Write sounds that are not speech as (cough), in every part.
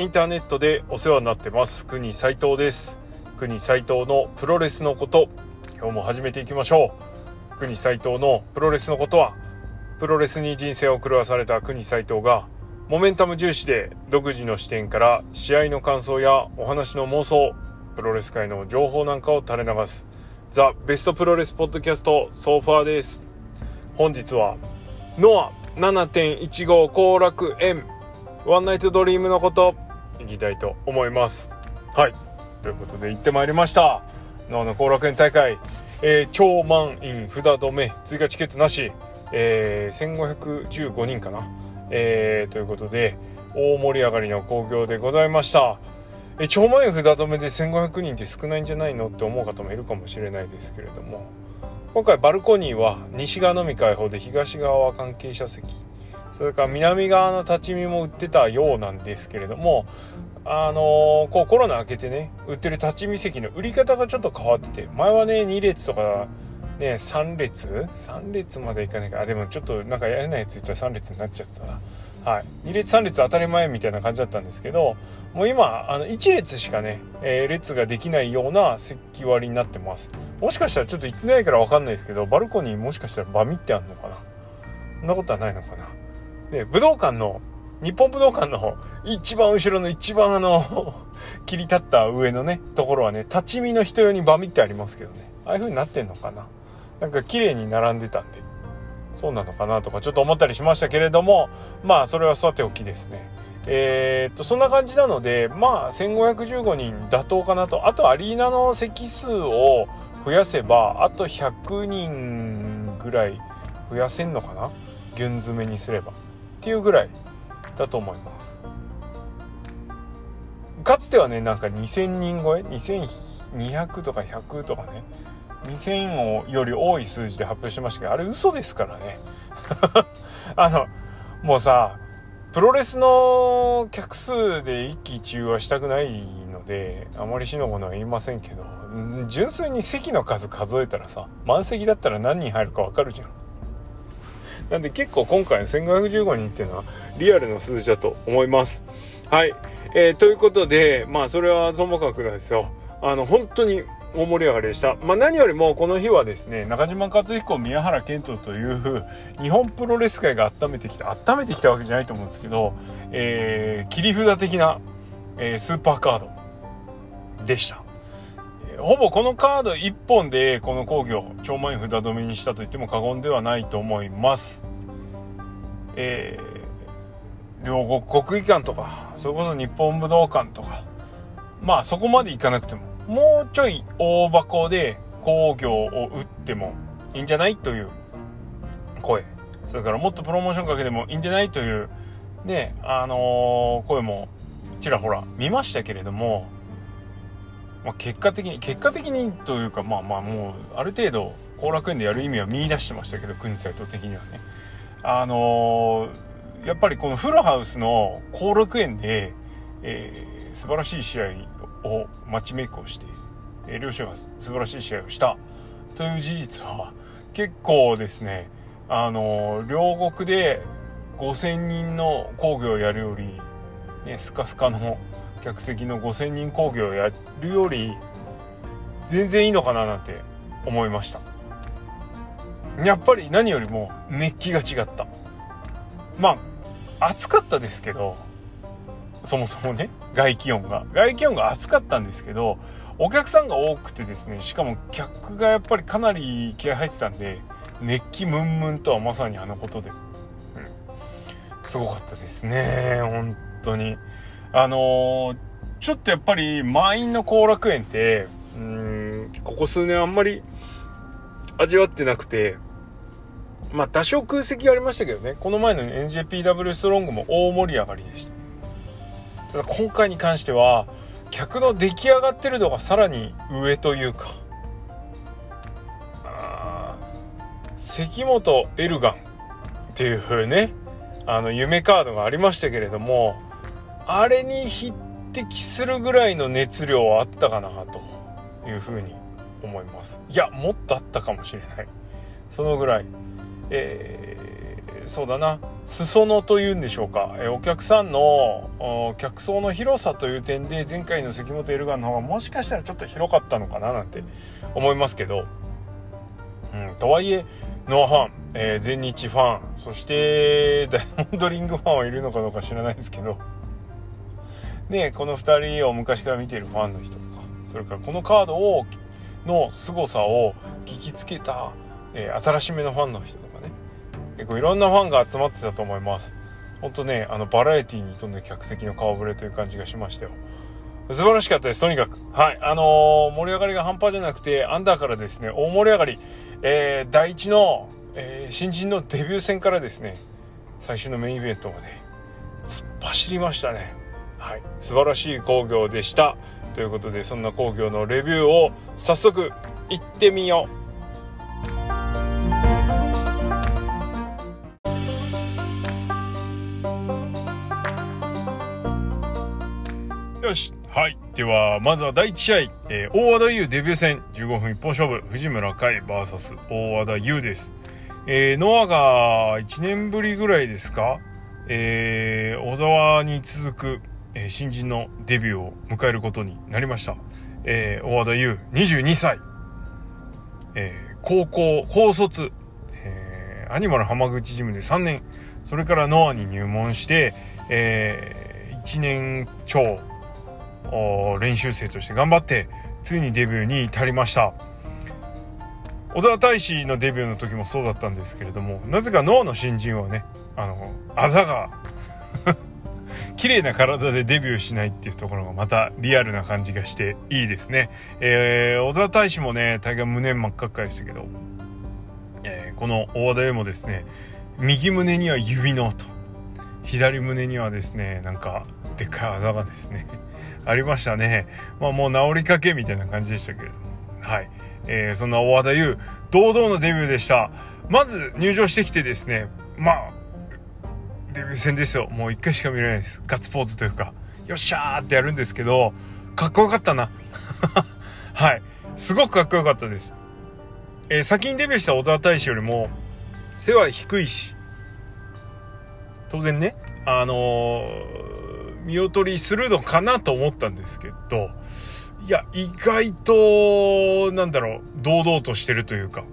インターネットでお世話になってます。国斉藤です。国斉藤のプロレスのこと今日も始めていきましょう。国斉藤のプロレスのことはプロレスに人生を狂わされた国斉藤がモメンタム重視で独自の視点から試合の感想やお話の妄想プロレス界の情報なんかを垂れ流すザ・ベストプロレスポッドキャストソファーです。本日はノア7.15後楽園ワンナイトドリームのこと。いきたいと思います。はい。ということで行ってまいりました。ノアの後楽園大会、えー、超満員札止め。追加チケットなし、えー、1515人かな、えー、ということで大盛り上がりの興行でございました。え超満員札止めで1500人って少ないんじゃないのって思う方もいるかもしれないですけれども。今回バルコニーは西側のみ開放で東側は関係者席。それから南側の立ち見も売ってたようなんですけれどもあのー、こうコロナ明けてね売ってる立ち見席の売り方がちょっと変わってて前はね2列とかね3列？3列までいかないか。あでもちょっとなんかやれないやついったら3列になっちゃってたな。はい、2列3列当たり前みたいな感じだったんですけどもう今あの1列しかね、えー、列ができないような席割りになってます。もしかしたらちょっと行ってないから分かんないですけどバルコニーもしかしたらバミってあんのかな？そんなことはないのかな？で武道館の日本武道館の一番後ろの一番あの (laughs) 切り立った上のねところはね立ち見の人用にバミってありますけどね。ああいう風になってんのかな。なんか綺麗に並んでたんで。そうなのかなとかちょっと思ったりしましたけれどもまあそれはさておきですね。えー、っとそんな感じなのでまあ1515人妥当かなと。あとアリーナの席数を増やせばあと100人ぐらい増やせんのかな。順詰めにすれば。っていうぐらい。だと思います。かつてはねなんか2000人超え？2200とか100とかね。2000をより多い数字で発表しましたけどあれ嘘ですからね。(laughs) あのもうさプロレスの客数で一喜一憂はしたくないのであまりしのごのは言いませんけど純粋に席の数数えたらさ満席だったら何人入るか分かるじゃん。なんで結構今回の1515人っていうのはリアルの数字だと思いますはい、えー、ということでまあそれはともかくですよあの本当に大盛り上がりでした。まあ、何よりもこの日はですね、中島克彦、宮原健人という日本プロレス界が温めてきた、温めてきたわけじゃないと思うんですけど、えー、切り札的な、えー、スーパーカードでした。ほぼこのカード1本でこの工業超満員札止めにしたと言っても過言ではないと思います。えー、両国国技館とかそれこそ日本武道館とかまあそこまでいかなくてももうちょい大箱で工業を打ってもいいんじゃないという声それからもっとプロモーションかけてもいいんじゃないというねあのー、声もちらほら見ましたけれども、まあ、結果的に結果的にというかまあまあもうある程度後楽園でやる意味は見出してましたけど国際党的にはね。あのー、やっぱりこのフルハウスの後楽園で、えー、素晴らしい試合をマッチメイクをして、え両者が素晴らしい試合をしたという事実は結構ですねあの両国で5,000人の工業をやるより、ね、スカスカの客席の5,000人工業をやるより全然いいのかななんて思いました。やっぱり何よりも熱気が違った。まあ暑かったですけどそもそもね外気温が。外気温が暑かったんですけどお客さんが多くてですねしかも客がやっぱりかなり気合入ってたんで熱気ムンムンとはまさにあのことで、うん、すごかったですね本当に。あのー、ちょっとやっぱり満員の後楽園ってうんここ数年あんまり味わってなくてまあ多少空席ありましたけどね。この前の NJPW ストロングも大盛り上がりでした。ただ今回に関しては客の出来上がってるのがさらに上というか関本エルガンっていうねあの夢カードがありましたけれどもあれに匹敵するぐらいの熱量はあったかなというふうに思います。いやもっとあったかもしれない。そのぐらい。えー、そうだな。裾野というんでしょうか、えお客さんの客層の広さという点で前回の関本エルガンの方がもしかしたらちょっと広かったのかななんて思いますけど、うん、とはいえノアファン、えー、全日ファンそして (laughs) ダイヤモンドリングファンはいるのかどうか知らないですけど。ねこの2人を昔から見ているファンの人とかそれからこのカードをの凄さを聞きつけた、えー、新しめのファンの人とかね。結構いろんなファンが集まってたと思います。本当ねあのバラエティーに富んで客席の顔ぶれという感じがしましたよ。素晴らしかったですとにかく。はいあのー、盛り上がりが半端じゃなくてアンダーからですね大盛り上がり、えー、第一の、えー、新人のデビュー戦からですね最終のメインイベントまで突っ走りましたね。はい。素晴らしい興行でした。ということでそんな工業のレビューを早速行ってみよう。よし。はい。ではまずは第1試合、えー、大和田優デビュー戦。15分一本勝負。藤村海 VS 大和田優です、えー、ノアが1年ぶりぐらいですか、えー、小沢に続くえー、新人のデビューを迎えることになりました。えー、大和田優、22歳。えー、高校、高卒、えー、アニマル浜口ジムで3年、それからノアに入門して、えー、1年超、練習生として頑張って、ついにデビューに至りました。小沢大使のデビューの時もそうだったんですけれども、なぜかノアの新人はね、あの、あざが綺麗な体でデビューしないっていうところがまたリアルな感じがしていいですね。えー、小沢大使もね、大概胸真っ赤っかでしたけど、えー、この大和田へもですね、右胸には指のと、左胸にはですね、なんか、でっかいあざがですね、(laughs) ありましたね。まあもう治りかけみたいな感じでしたけれども。はい。えー、そんな大和田優、堂々のデビューでした。まず入場してきてですね、まあ、デビュー戦ですよ。もう一回しか見れないです。ガッツポーズというか、よっしゃーってやるんですけど、かっこよかったな。(laughs) はい。すごくかっこよかったです。えー、先にデビューした小沢大使よりも、背は低いし、当然ね、あのー、見劣りするのかなと思ったんですけど、いや、意外と、なんだろう、堂々としてるというか、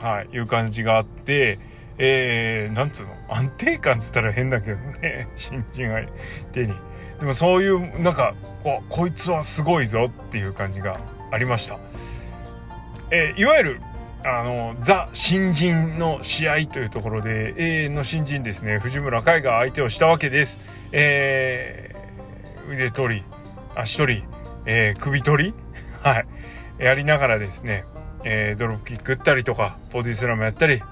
はい、いう感じがあって、えー、なんつうの？安定感っつったら変だけどね。新人相手に。でもそういうなんかここいつはすごいぞっていう感じがありました。えー、いわゆるあのザ新人の試合というところで永遠の新人ですね。藤村海が相手をしたわけです。えー、腕取り足取り、えー、首取り？(laughs) はい。やりながらですね、えー、ドロップキック打ったりとかボディスラムやったり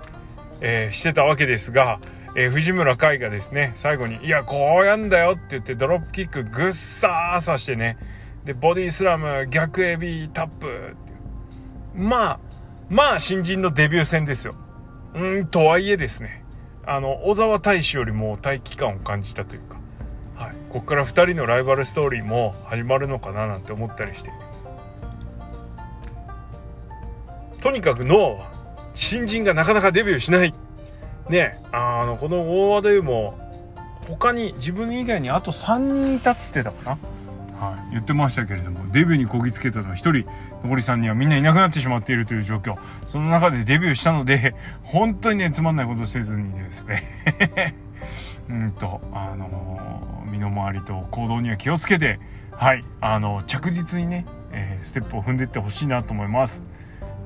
えー、してたわけですが、えー、藤村海がですね、最後に、いや、こうやんだよって言って、ドロップキックぐっさーさしてね、で、ボディスラム、逆エビ、タップ、まあ、まあ、新人のデビュー戦ですよ。うん、とはいえですね、あの、小沢大使よりも待機感を感じたというか、はい、ここから2人のライバルストーリーも始まるのかななんて思ったりして。とにかくノアは新人がなかなかデビューしない。ね、あの、この大和田優も、他に自分以外にあと3人いたっつってたかな。はい、言ってましたけれども、デビューにこぎつけたのは1人、残り3人はみんないなくなってしまっているという状況。その中でデビューしたので、本当にね、つまんないことせずにですね (laughs) うんと、あのー、身の回りと行動には気をつけて、はい、あのー、着実にね、えー、ステップを踏んでいってほしいなと思います。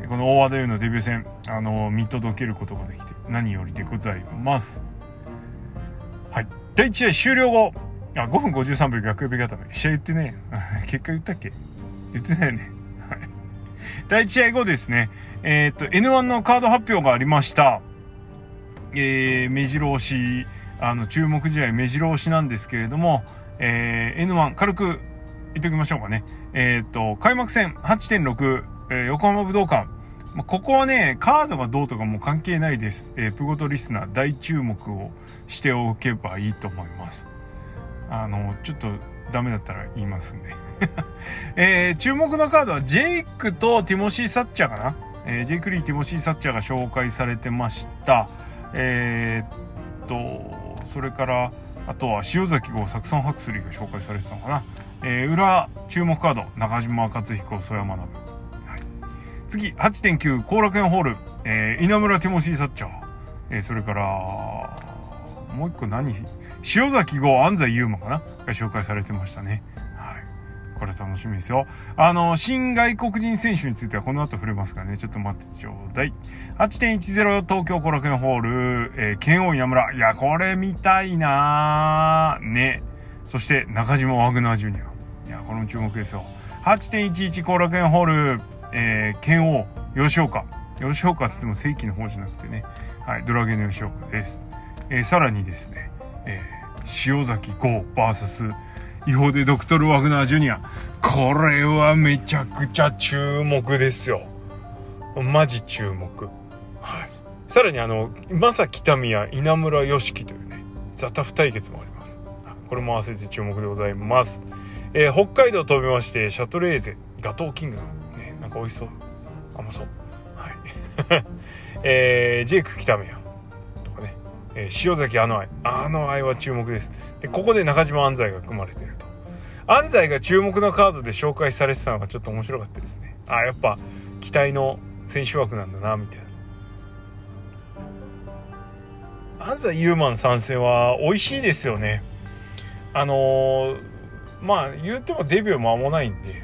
この大和田優のデビュー戦、あの見届けることができて何よりでございます。はい。第1試合終了後、あ、5分53秒逆呼び固め。試合言ってね (laughs) 結果言ったっけ？言ってないよね。はい。第1試合後ですね、えー、っと、N1 のカード発表がありました。えー、目白押し、あの、注目試合目白押しなんですけれども、えー、N1 軽く言っておきましょうかね。えー、っと、開幕戦8.6、え、横浜武道館。ま、ここはね、カードがどうとかもう関係ないです。えー、プゴトリスナー大注目をしておけばいいと思います。あの、ちょっとダメだったら言いますんで (laughs) えー、注目のカードはジェイクとティモシー・サッチャーかな、えー、ジェイク・リー、ティモシー・サッチャーが紹介されてました。えー、っと、それからあとは塩崎号サクソンハクスリーが紹介されてたのかな、えー、裏注目カード中島克彦曽山学、はい、次8.9後楽園ホール、えー、稲村ティモシー・サッチャー、えー、それからもう一個何？塩崎号安西優馬かな？が紹介されてましたねこれ楽しみですよ。あの、新外国人選手についてはこの後触れますからね。ちょっと待ってちょうだい。8.10東京コラケンホール、えー、剣王稲村。いや、これ見たいなね。そして中島ワグナージュニア。いや、これも注目ですよ。8.11後楽園ホール、えー、剣王吉岡。吉岡っつっても正規の方じゃなくてね。はい、ドラゲの吉岡です。えー、さらにですね、えー、塩崎豪 VS 違法でドクトル・ワグナー・ジュニア。これはめちゃくちゃ注目ですよ。マジ注目。はい。さらにあの、まさ北宮、稲村良樹というね、ザタフ対決もあります。これも合わせて注目でございます。えー、北海道飛びまして、シャトレーゼ、ガトーキング。か美味しそう。甘そう。はい。(laughs) えー、ジェイク北宮。えー、塩崎あの愛あの愛は注目ですでここで中島安西が組まれてると安西が注目のカードで紹介されてたのがちょっと面白かったですねあやっぱ期待の選手枠なんだなみたいな安西ユーマン参戦は美味しいですよねあのー、まあ言うてもデビュー間もないんで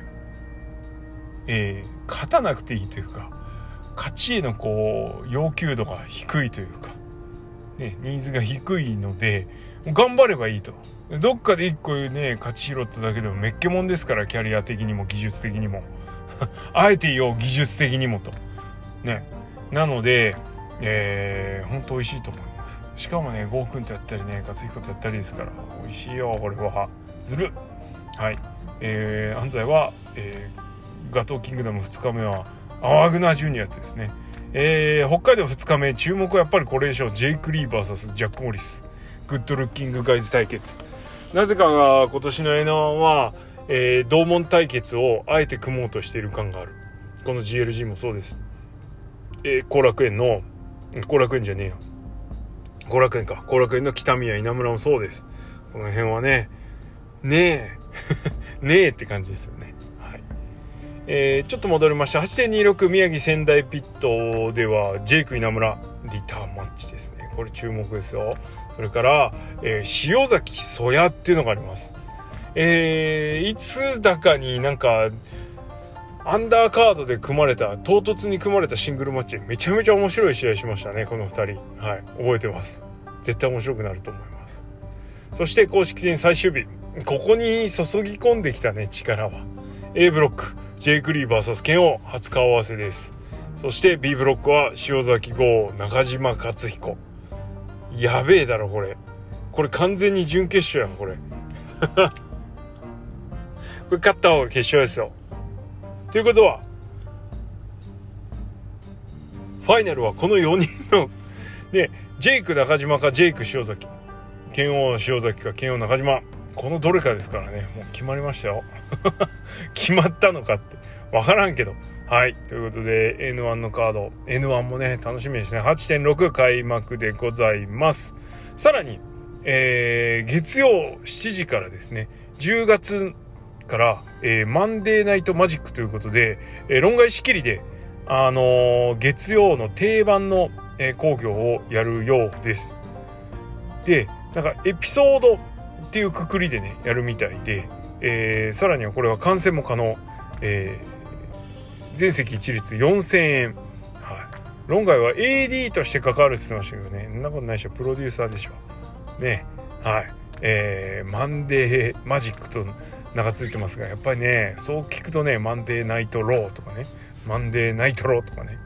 えー、勝たなくていいというか勝ちへのこう要求度が低いというかね、ニーズが低いので、頑張ればいいと。どっかで一個ね、勝ち拾っただけでもめっけもんですから、キャリア的にも技術的にも。(laughs) あえて言おう、技術的にもと。ね。なので、えー、ほんと美味しいと思います。しかもね、ゴーくんとやったりね、勝彦とやったりですから、美味しいよ、これは。ずるはい。えー、安西は、えー、ガトーキングダム2日目は、アワグナージュニアってですね、えー、北海道2日目注目はやっぱりこれでしょう。ジェイク・リー VS ジャック・モリス。グッドルッキングガイズ対決。なぜかが今年の N1 は、えー、同門対決をあえて組もうとしている感がある。この GLG もそうです。え後、ー、楽園の後楽園じゃねえよ。後楽園か。後楽園の北宮稲村もそうです。この辺はね。ねえ。(laughs) ねえって感じですよね。えー、ちょっと戻りました8.26宮城仙台ピットではジェイク稲村リターンマッチですね。これ注目ですよ。それから、えー、塩崎曽谷っていうのがあります。えー、いつだかになんかアンダーカードで組まれた唐突に組まれたシングルマッチめちゃめちゃ面白い試合しましたねこの2人。はい覚えてます。絶対面白くなると思います。そして公式戦最終日。ここに注ぎ込んできたね力は。A ブロック。ジェイク・リー VS ケンオ初顔合わせです。そして B ブロックは塩崎豪中島克彦。やべえだろこれ。これ完全に準決勝やんこれ。(laughs) これ勝った方が決勝ですよ。ということはファイナルはこの4人のねジェイク中島かジェイク塩崎。剣王塩崎か剣王中島。このどれかですからね。もう決まりましたよ。(laughs) 決まったのかって。分からんけど。はい。ということで N1 のカード。N1 もね楽しみですね。8.6開幕でございます。さらに、えー、月曜7時からですね。10月から、えー、マンデーナイトマジックということで、えー、論外仕切りであのー、月曜の定番の、えー、工業をやるようです。でなんかエピソードっていうくくりでねやるみたいで、えー、さらにはこれは観戦も可能、えー、全席一律4000円、はい、論外は AD として関わるって言ってましたけどね。そんなことないでしょ。プロデューサーでしょ。ね。はい。えー、マンデーマジックと名が付いてますがやっぱりねそう聞くとねマンデーナイトローとかね。マンデーナイトローとかね、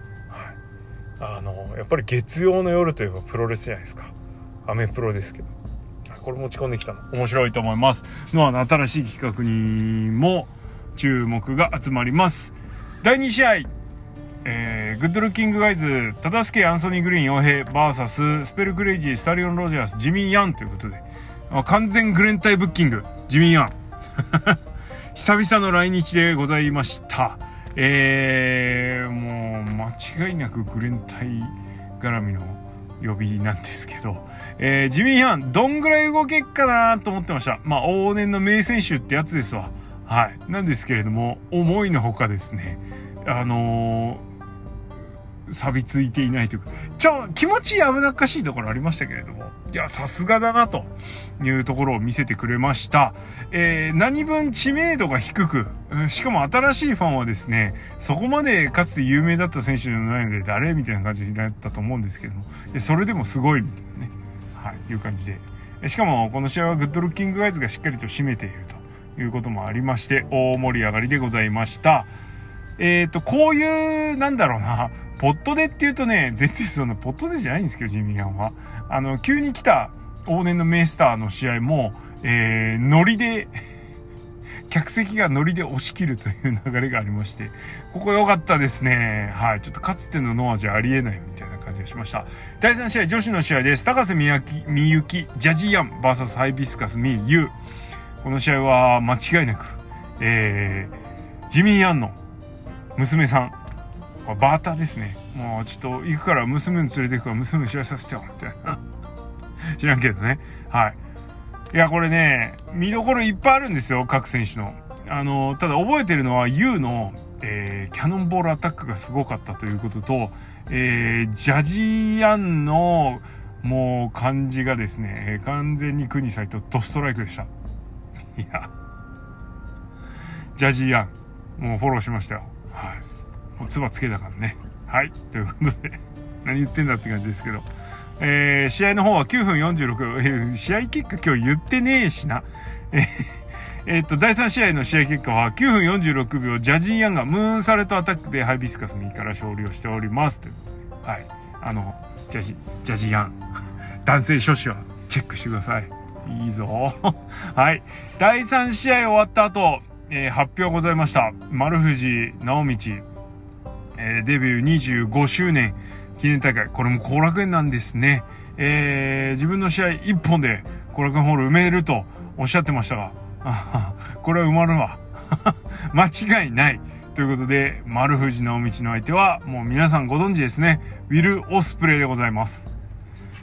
はい、あのやっぱり月曜の夜といえばプロレスじゃないですか。アメプロですけど。これ持ち込んできたの。面白いと思います。ノアの新しい企画にも注目が集まります。第2試合。えー、グッドルッキングガイズ、忠助アンソニー・グリーン、傭兵、VS、ススペルクレイジー、スタリオン・ロジャース、ジミー・ヤンということで、完全グレンタイブッキング、ジミー・ヤン。(laughs) 久々の来日でございました。えー、もう、間違いなくグレンタイ絡みの、呼びなんですけど、えー、ジミー・ハン、どんぐらい動けっかなと思ってました。まあ、往年の名選手ってやつですわ。はい。なんですけれども、思いのほかですね、あのー錆びついていないというか、ちょ、気持ち危なっかしいところありましたけれども、いや、さすがだなというところを見せてくれました。えー、何分知名度が低く、しかも新しいファンはですね、そこまでかつて有名だった選手ではないので、誰みたいな感じだったと思うんですけども、それでもすごいみたいなね、はい、いう感じで。しかも、この試合はグッドルッキングガイズがしっかりと締めているということもありまして、大盛り上がりでございました。えっ、ー、と、こういう、なんだろうな、ポットでっていうとね、全然そのポットでじゃないんですけど、ジミーガンは。あの、急に来た往年のメイスターの試合も、えー、ノリで (laughs) 客席がノリで押し切るという流れがありまして、ここ良かったですね。はい。ちょっとかつてのノアじゃありえないみたいな感じがしました。第3試合、女子の試合です。高瀬みゆき、ジャジーヤン VS ハイビスカスミユこの試合は間違いなく、えー、ジミー・ヤンの娘さん、バーターですね。もうちょっと行くから娘に連れて行くから娘に知らさせてよ、みたいな。(laughs) 知らんけどね。はい。いや、これね、見どころいっぱいあるんですよ、各選手の。あの、ただ覚えてるのは U の、えー、キャノンボールアタックがすごかったということと、えー、ジャジーアンのもう感じがですね、えー、完全に国際とドストライクでした。いや、ジャジーアン、もうフォローしましたよ。はい。もう唾つけたからね。はい。ということで何言ってんだって感じですけど。えー、試合の方は9分46、えー、試合結果今日言ってねえしな。えーえ、っと、第3試合の試合結果は9分46秒、ジャジー・ヤンがムーンサルトアタックでハイビスカス右から勝利をしております。という、はい。あの、ジャジ、ジャジー・ヤン。(laughs) 男性諸子はチェックしてください。いいぞ。(laughs) はい。第3試合終わった後、えー、発表ございました。丸藤直道、えー、デビュー25周年記念大会。これも後楽園なんですね。えー、自分の試合1本で後楽園ホール埋めるとおっしゃってましたが、(laughs) これは埋まるわ。(laughs) 間違いない。ということで、丸藤直道の相手は、もう皆さんご存知ですね。ウィル・オスプレイでございます。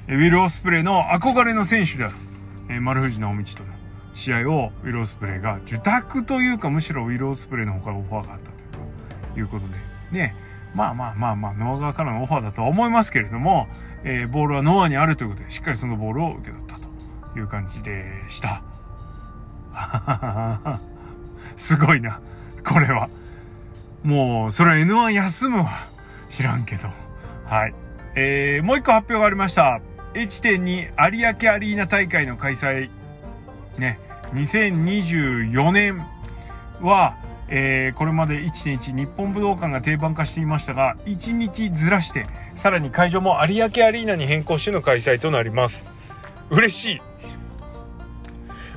ウィル・オスプレイの憧れの選手である、丸藤直道との試合をウィル・オスプレイが受託というか、むしろウィル・オスプレイの方からオファーがあったということで、ね、まあまあまあまあ、ノア側からのオファーだとは思いますけれども、えー、ボールはノアにあるということで、しっかりそのボールを受け取ったという感じでした。すごいな。これは。もう、それは N1 休むわ。知らんけど。はい。えー、もう一個発表がありました。1.2有明アリーナ大会の開催。ね。2024年は、えー、これまで1.1日本武道館が定番化していましたが1日ずらしてさらに会場も有明アリーナに変更しての開催となります嬉しい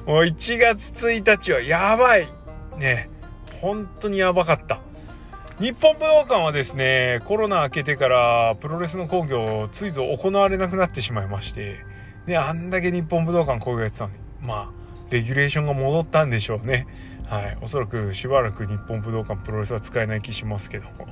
もう1月1日はやばい。ね本当にやばかった。日本武道館はですねコロナ明けてからプロレスの興行ついぞ行われなくなってしまいましてであんだけ日本武道館興行やってたのにまあレギュレーションが戻ったんでしょうね。はい、おそらくしばらく日本武道館プロレスは使えない気しますけども。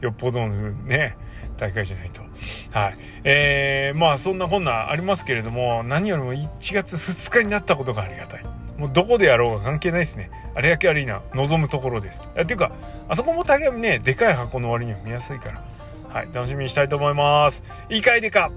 よっぽどのね大会じゃないと。はい。えー、まあそんなこんなありますけれども何よりも1月2日になったことがありがたい。もうどこでやろうが関係ないですね。有明アリーナ望むところです。っていうかあそこも大概ねでかい箱の割には見やすいから。はい。楽しみにしたいと思います。いいかいでか。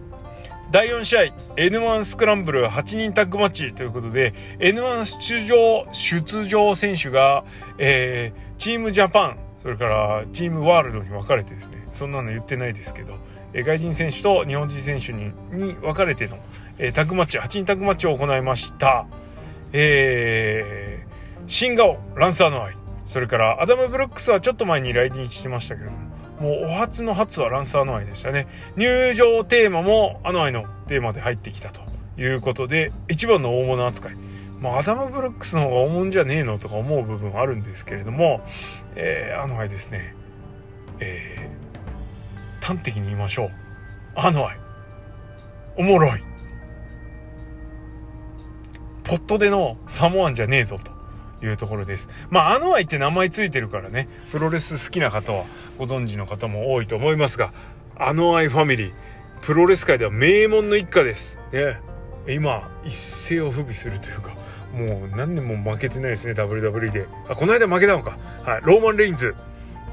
第4試合 N1 スクランブル8人タッグマッチ。ということで N1 出場出場選手が、えー、チームジャパンそれからチームワールドに分かれてですねそんなの言ってないですけど、外人選手と日本人選手にに分かれての、えー、タッグマッチ8人タッグマッチを行いましたえー、シンガーオ、ランス・アノアイそれからアダム・ブルックスはちょっと前に来日してましたけどももうお初の初はランス・アノアイでしたね。入場テーマもアノアイのテーマで入ってきたということで、一番の大物扱い。まあ、アダム・ブルックスの方が大物じゃねえのとか思う部分あるんですけれども、えー、あの愛ですね。えー、端的に言いましょう。あの愛。おもろい。ポットでのサモアンじゃねえぞと。いうところです。まあ、あの愛って名前ついてるからね、プロレス好きな方はご存知の方も多いと思いますが、あの愛ファミリー、プロレス界では名門の一家ですね今一世を風靡するというかもう何年も負けてないですね WWE で。あこの間負けたのか。はいローマン・レインズ。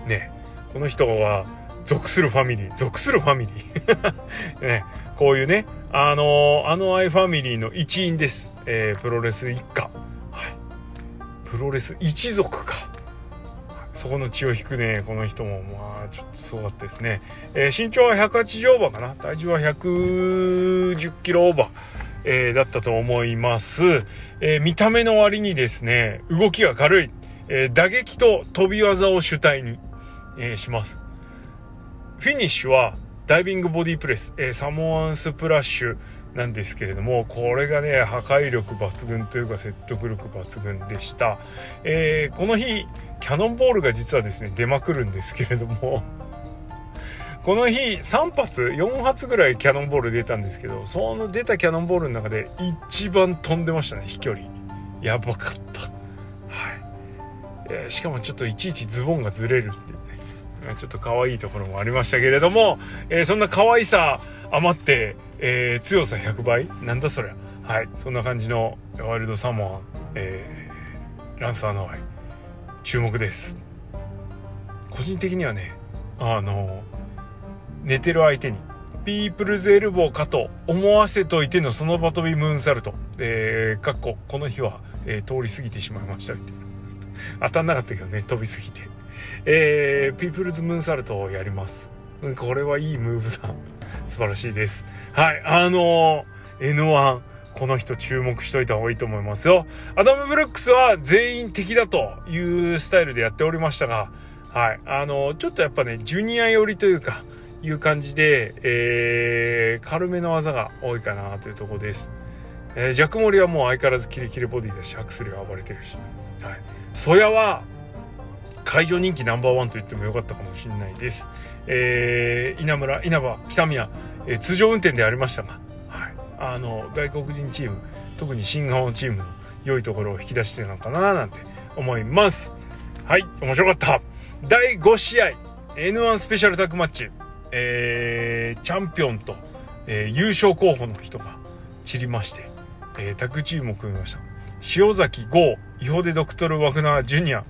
ねこの人は属するファミリー。属するファミリー。(laughs) ねこういうねあのアノアイファミリーの一員です、えー、プロレス一家。はい。プロレス一族か。そこの血を引くねこの人もまあちょっとすごかったですね、えー、身長は180オーバーかな。体重は110キロオーバー。えー、だったと思います、えー、見た目の割にですね動きが軽い、えー、打撃と飛び技を主体に、えします。フィニッシュはダイビングボディプレス、えサモアンスプラッシュなんですけれどもこれがね破壊力抜群というか説得力抜群でした、えこの日キャノンボールが実はですね出まくるんですけれども。この日3発4発ぐらいキャノンボール出たんですけどその出たキャノンボールの中で一番飛んでましたね飛距離。やばかった。はい、えー、しかもちょっといちいちズボンがずれるっていうね。ちょっと可愛いところもありましたけれども、えー、そんな可愛さ余って、えー、強さ100倍？なんだそりゃ。はい。そんな感じのワイルドサモアン、えー、ランサーのワイ注目です。個人的にはねあの寝てる相手にピープルズエルボーかと思わせといてのその場飛びムーンサルト。えー、かっこ、この日は、えー、通り過ぎてしまいましたみたいな。(laughs) 当たんなかったけどね、飛びすぎて。えー、ピープルズムーンサルトをやります。これはいいムーブだ。(laughs) 素晴らしいです。はい、あのー、N1、この人注目しといた方がいいと思いますよ。アダム・ブルックスは全員敵だというスタイルでやっておりましたが、はい、あの、ちょっとやっぱね、ジュニア寄りというか、いう感じで、えー、軽めの技が多いかなというところです。えー、ジャクモリはもう相変わらずキレキレボディだし、ハクスリは暴れてるし。はい。ソヤは、会場人気ナンバーワンと言ってもよかったかもしれないです。えー、稲村、稲葉、北宮、えー、通常運転でありましたが、はい。あの、外国人チーム、特に新顔チームの良いところを引き出してるのかななんて思います。はい、面白かった。第5試合、N1 スペシャルタッグマッチ。えー、チャンピオンと、えー、優勝候補の人が散りまして、えー、タッグチームを組みました。塩崎豪、イホデドクトル・ワグナー・ジュニア、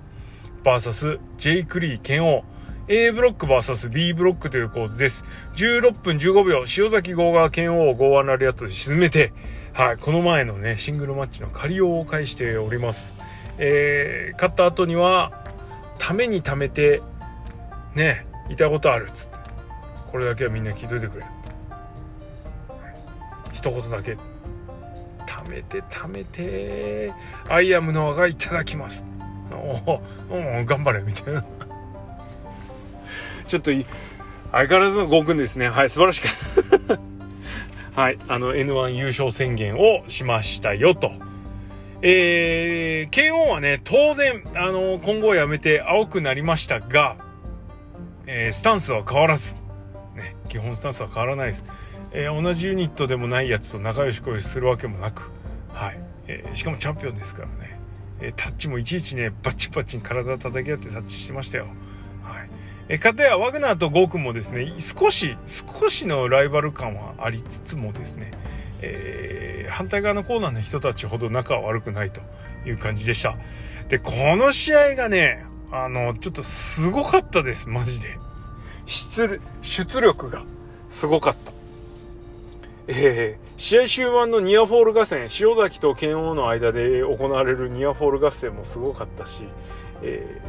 VS ジェイク・リー・ケンオー、A ブロック VS B ブロックという構図です。16分15秒、塩崎豪が剣王を剛腕ラリアットで沈めて、はい、この前のね、シングルマッチの借りを返しております。えー、勝った後には、ためにためて、ね、いたことあるっつって。これだけはみんな聞いといてくれ。一言だけ。貯めて貯めて。アイアムノアがいただきます。おお頑張れみたいな。(laughs) ちょっと相変わらずのゴーくんですね。はい素晴らしかったはいあの N1 優勝宣言をしましたよと。えー、KO はね当然あの今後はやめて青くなりましたが、えー、スタンスは変わらず、基本スタンスは変わらないです、えー、同じユニットでもないやつと仲良し恋するわけもなく、はい。えー、しかもチャンピオンですからね、え、タッチもいちいちねバッチバチに体叩き合ってタッチしてましたよ。えー、かたやワグナーとゴーくんもですね少し少しのライバル感はありつつもですね、えー、反対側のコーナーの人たちほど仲は悪くないという感じでした。でこの試合がねあのちょっとすごかったですマジで。出出力がすごかった。えー、試合終盤のニアフォール合戦、塩崎と剣王の間で行われるニアフォール合戦もすごかったし、え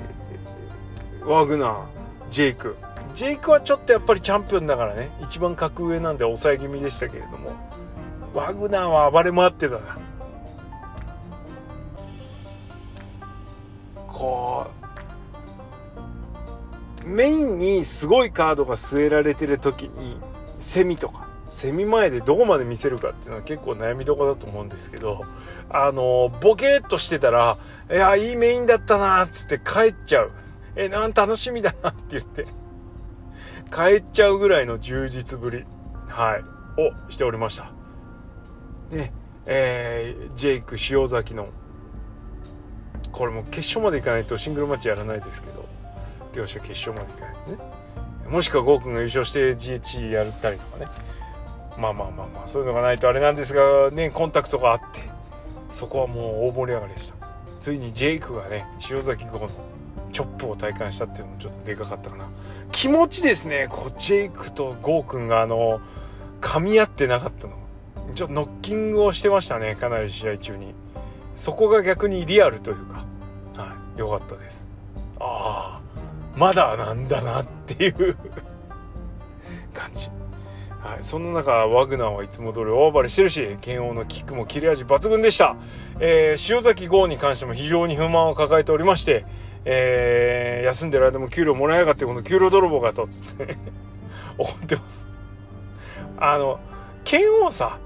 ー、ワグナー、ジェイク。ジェイクはちょっとやっぱりチャンピオンだからね、一番格上なんで抑え気味でしたけれども、ワグナーは暴れ回ってたな。こう、メインにすごいカードが据えられてる時にセミとかセミ前でどこまで見せるかっていうのは結構悩みどころだと思うんですけどあのボケーっとしてたら「いやいいメインだったな」っつって帰っちゃう「えなん楽しみだな」って言って帰っちゃうぐらいの充実ぶりはいをしておりました。ねえー、ジェイク塩崎のこれも決勝までいかないとシングルマッチやらないですけど両者決勝までいかないね。もしくはゴーくんが優勝して GH やったりとかね。まあまあまあまあそういうのがないとあれなんですがねコンタクトがあってそこはもう大盛り上がりでした。ついにジェイクがね塩崎号のチョップを体感したっていうのもちょっとでかかったかな。気持ちですねこうジェイクとゴーくんがあの噛み合ってなかったの。ちょっとノッキングをしてましたねかなり試合中に。そこが逆にリアルというか。はい良かったです。ああまだなんだなっていう感じはい、そんな中、ワグナーはいつも通り大暴れしてるし、剣王のキックも切れ味抜群でした。えー、塩崎豪に関しても非常に不満を抱えておりまして、えー、休んでる間も給料もらいやがって、この給料泥棒がとっ、つって (laughs) 怒ってます。あの、剣王さ、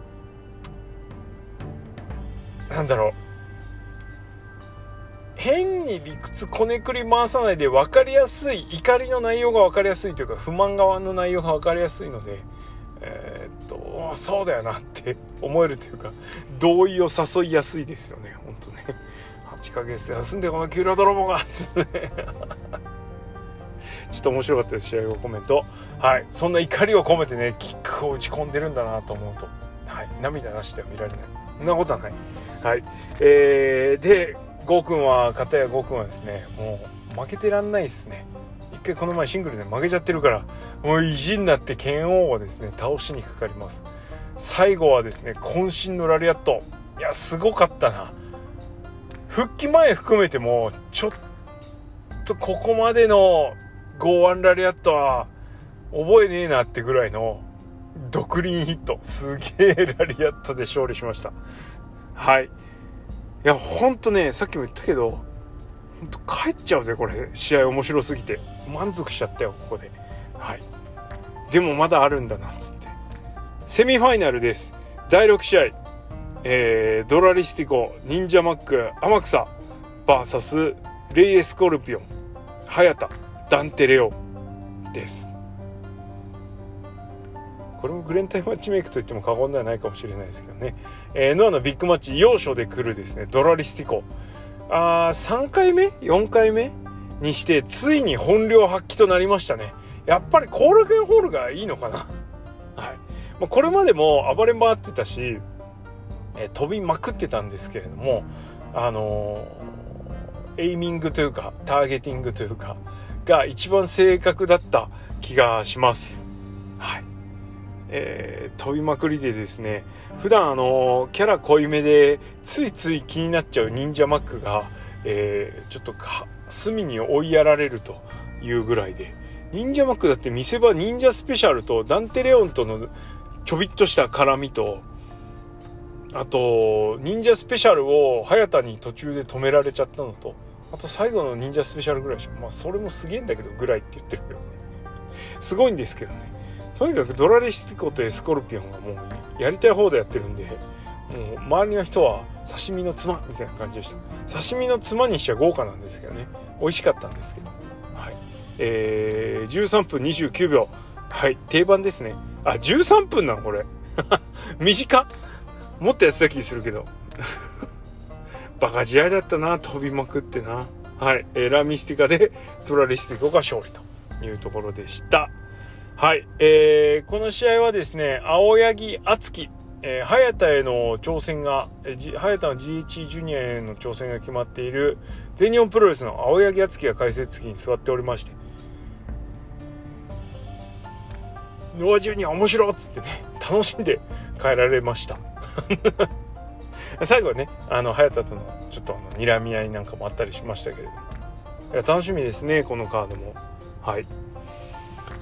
なんだろう、変に理屈こねくり回さないで分かりやすい怒りの内容が分かりやすいというか不満側の内容が分かりやすいのでえー、っとそうだよなって (laughs) 思えるというか同意を誘いやすいですよね。本当ね。8ヶ月休んでこの給料泥棒が。(laughs) ちょっと面白かったです。試合後コメント。はい。そんな怒りを込めてねキックを打ち込んでるんだなと思うと。はい。涙なしでは見られない。そんなことはない。はい。えー、でゴーくんは片やゴーくんはですねもう負けてらんないですね。一回この前シングルで負けちゃってるからもう意地になって剣王をですね倒しにかかります。最後はですね渾身のラリアット。いやすごかったな。復帰前含めてもちょっとここまでの剛腕ラリアットは覚えねえなってぐらいの独輪ヒット。すげえラリアットで勝利しました。はい。いやほんとねさっきも言ったけどほんと帰っちゃうぜこれ。試合面白すぎて。満足しちゃったよここで。はい。でもまだあるんだなっつって。セミファイナルです。第6試合。えー、ドラリスティコ忍者マック天草 VS レイエスコルピオン早田ダンテレオです。これもグレンタイマッチメイクといっても過言ではないかもしれないですけどね、えー、ノアのビッグマッチ要所で来るですね。ドラリスティコ。あ3回目？4回目？にしてついに本領発揮となりましたね。やっぱり後楽園ホールがいいのかな。はい、まあ、これまでも暴れ回ってたし、え飛びまくってたんですけれどもあのー、エイミングというかターゲティングというかが一番正確だった気がします。えー、飛びまくりでですね普段あのキャラ濃いめでついつい気になっちゃう忍者マックが、えー、ちょっと隅に追いやられるというぐらいで。忍者マックだって見せ場忍者スペシャルとダンテレオンとのちょびっとした絡みとあと忍者スペシャルを早田に途中で止められちゃったのとあと最後の忍者スペシャルぐらいでしょ。まあそれもすげえんだけどぐらいって言ってるけどね。すごいんですけどね。とにかくドラリスティコとエスコルピオンがもうやりたい方でやってるんでもう周りの人は刺身のつまみたいな感じでした。刺身のつまにしちゃ豪華なんですけどね。美味しかったんですけど。はい。えー、13分29秒。はい。定番ですね。あ13分なのこれ。(laughs) 短っ。もっとやってた気するけど。(laughs) バカ試合だったな。飛びまくってな。はい、えー、ラミスティカでトラリスティコが勝利というところでした。はい、えー、この試合はですね、青柳敦樹、えー、早田への挑戦が、えー、早田の GH ジュニアへの挑戦が決まっている全日本プロレスの青柳敦樹が解説席に座っておりまして、ノアジュニア面白っつってね、楽しんで帰られました。(laughs) 最後はね、あの、早田とのちょっとあの、睨み合いなんかもあったりしましたけれども、楽しみですね、このカードも。はい。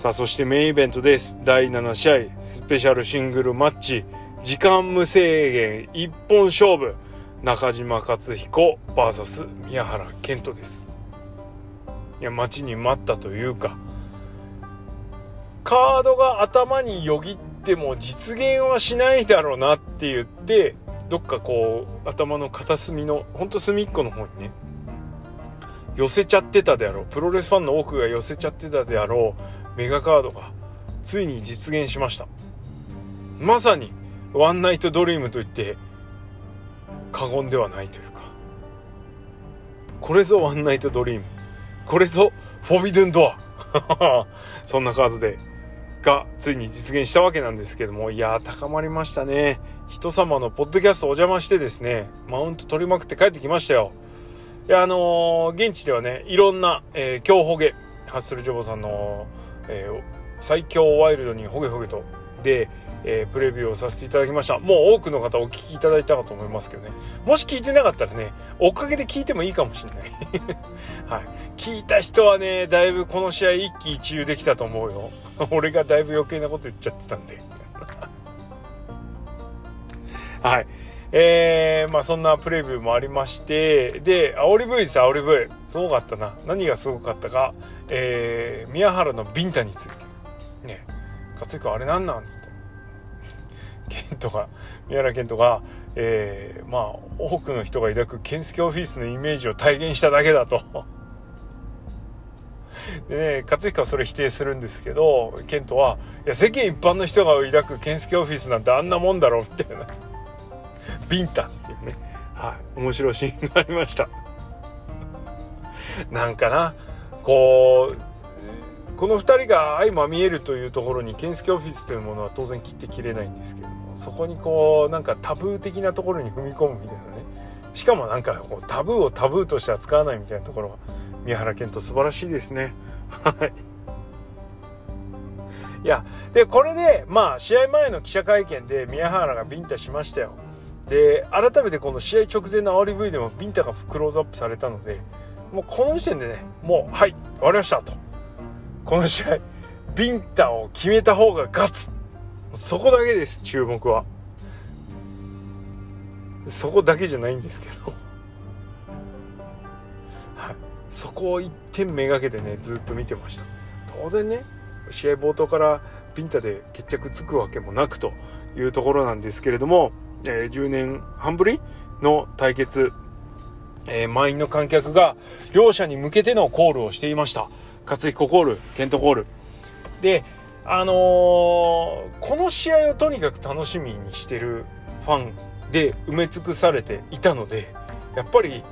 さあそしてメインイベントです。第7試合スペシャルシングルマッチ。時間無制限一本勝負。中島克彦 VS 宮原健人です。いや待ちに待ったというか。カードが頭によぎっても実現はしないだろうなって言ってどっかこう頭の片隅のほんと隅っこの方にね寄せちゃってたであろう。プロレスファンの多くが寄せちゃってたであろう。メガカードがついに実現しました。まさにワンナイトドリームといって過言ではないというか。これぞワンナイトドリーム。これぞフォビドゥンドアそんなカードでがついに実現したわけなんですけどもいやー高まりましたね。人様のポッドキャストお邪魔してですねマウント取りまくって帰ってきましたよ。いやあのー、現地ではねいろんな、えー、強ホゲハッスルジョボさんの、えー、最強ワイルドにホゲホゲとで、えー、プレビューをさせていただきました。もう多くの方お聞きいただいたかと思いますけどね。もし聞いてなかったらねおかげで聞いてもいいかもしれないはい。聞いた人はねだいぶこの試合一喜一憂できたと思うよ。(laughs) 俺がだいぶ余計なこと言っちゃってたんで。(laughs) はい。えー、まあそんなプレビューもありまして、で、煽り V です、煽り V。すごかったな。何がすごかったか、えー、宮原のビンタについて。ね、勝彦あれなんなんつって。ケントが、宮原健人が、えー、まあ、多くの人が抱く健介オフィスのイメージを体現しただけだと。(laughs) でね、勝彦はそれ否定するんですけど、ケントは、いや、世間一般の人が抱く健介オフィスなんてあんなもんだろ、みたいな。ビンタっていうね、はい、面白いシーンがありました。なんかな、こう、この2人が相まみえるというところに健介オフィスというものは当然切って切れないんですけどもそこにこうなんかタブー的なところに踏み込むみたいなね。しかもなんかこうタブーをタブーとして扱わないみたいなところは宮原健人素晴らしいですね。はい。いやでこれでまあ試合前の記者会見で宮原がビンタしましたよ。で改めてこの試合直前の煽り V でもビンタがクローズアップされたのでもうこの時点でねもうはい終わりましたと。この試合ビンタを決めた方が勝つそこだけです注目は。そこだけじゃないんですけど。はい、そこを一点めがけてねずっと見てました。当然ね試合冒頭からビンタで決着つくわけもなくというところなんですけれどもえー、10年半ぶりの対決、えー、満員の観客が両者に向けてのコールをしていました。勝彦コールケントコール。であのー、この試合をとにかく楽しみにしてるファンで埋め尽くされていたのでやっぱり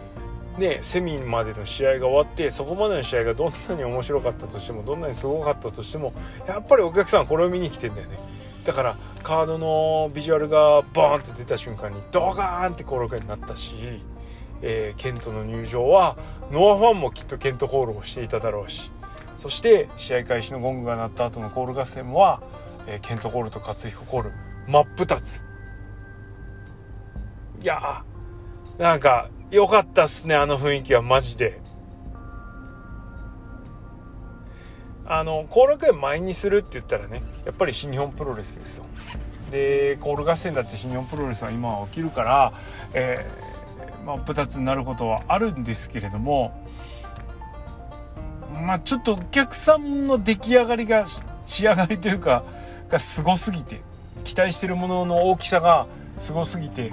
ねセミまでの試合が終わってそこまでの試合がどんなに面白かったとしてもどんなにすごかったとしてもやっぱりお客さんこれを見に来てんだよね。だからカードのビジュアルがバーンって出た瞬間にドガーンってコールになったし、えー、ケントの入場はノアファンもきっとケントコールをしていただろうしそして試合開始のゴングが鳴った後のコール合戦は、えー、ケントコールと勝彦コール真っ二つ。いやーなんか良かったっすねあの雰囲気はマジで。あの後楽園前にするって言ったらねやっぱり新日本プロレスですよ。でコール合戦だって新日本プロレスは今は起きるから、えー、まあ、二つになることはあるんですけれどもまあちょっとお客さんの出来上がりが仕上がりというかがすごすぎて期待してるものの大きさがすごすぎて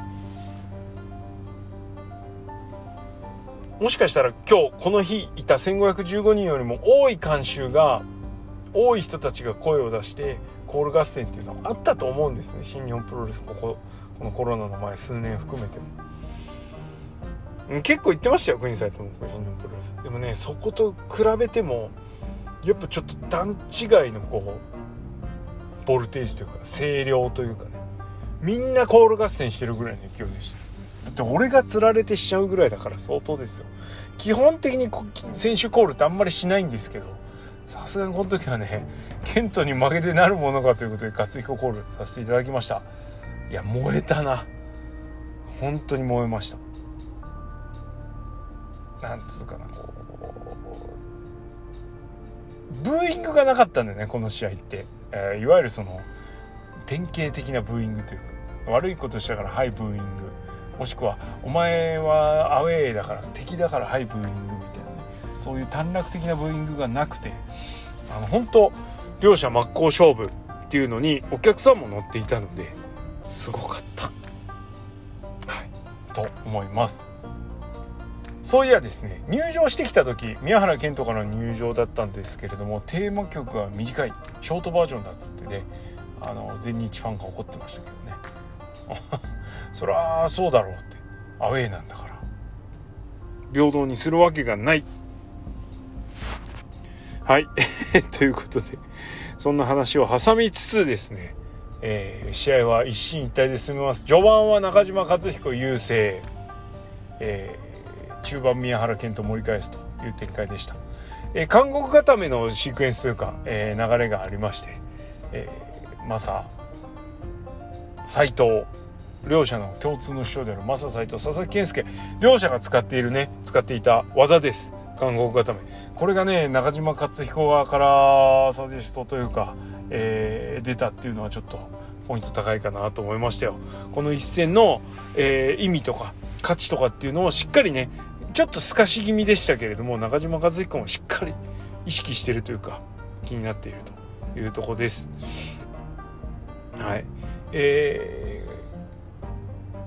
もしかしたら今日この日いた1515人よりも多い観衆が多い人たちが声を出してコール合戦っていうのはあったと思うんですね。新日本プロレスこここのコロナの前数年含めても。結構言ってましたよ国際とも新日本プロレス。でもねそこと比べてもやっぱちょっと段違いのこうボルテージというか声量というかね。みんなコール合戦してるぐらいの勢いでした。って俺が釣られてしちゃうぐらいだから相当ですよ。基本的に選手コールってあんまりしないんですけどさすがにこの時はねケントに負けてなるものかということでガツヒココールさせていただきました。いや燃えたな。本当に燃えました。なんつうかなこうブーイングがなかったんだよねこの試合って、えー、いわゆるその典型的なブーイングというか悪いことしたからはいブーイング。もしくはお前はアウェーだから敵だからはいブーイングみたいなねそういう短絡的なブーイングがなくてあの本当両者真っ向勝負っていうのにお客さんも乗っていたのですごかった、はい、と思います。そういやですね。入場してきた時宮原健人からの入場だったんですけれどもテーマ曲が短い。ショートバージョンだっつってねあの全日ファンが怒ってましたけどね。そりゃそうだろうって。アウェーなんだから。平等にするわけがない。はい。(laughs) ということでそんな話を挟みつつですね、えー、試合は一進一退で進みます。序盤は中島克彦優勢、えー、中盤宮原健人盛り返すという展開でした、えー、韓国固めのシークエンスというか、えー、流れがありまして、えー、マサ斎藤両者の共通の師匠であるマサ斎藤佐々木健介。両者が使っているね使っていた技です。韓国固め。これがね中島克彦側からサジェストというか、えー、出たっていうのはちょっとポイント高いかなと思いましたよ。この一戦の、えー、意味とか価値とかっていうのをしっかりねちょっと透かし気味でしたけれども中島和彦もしっかり意識してるというか気になっているというとこです。はい。えー、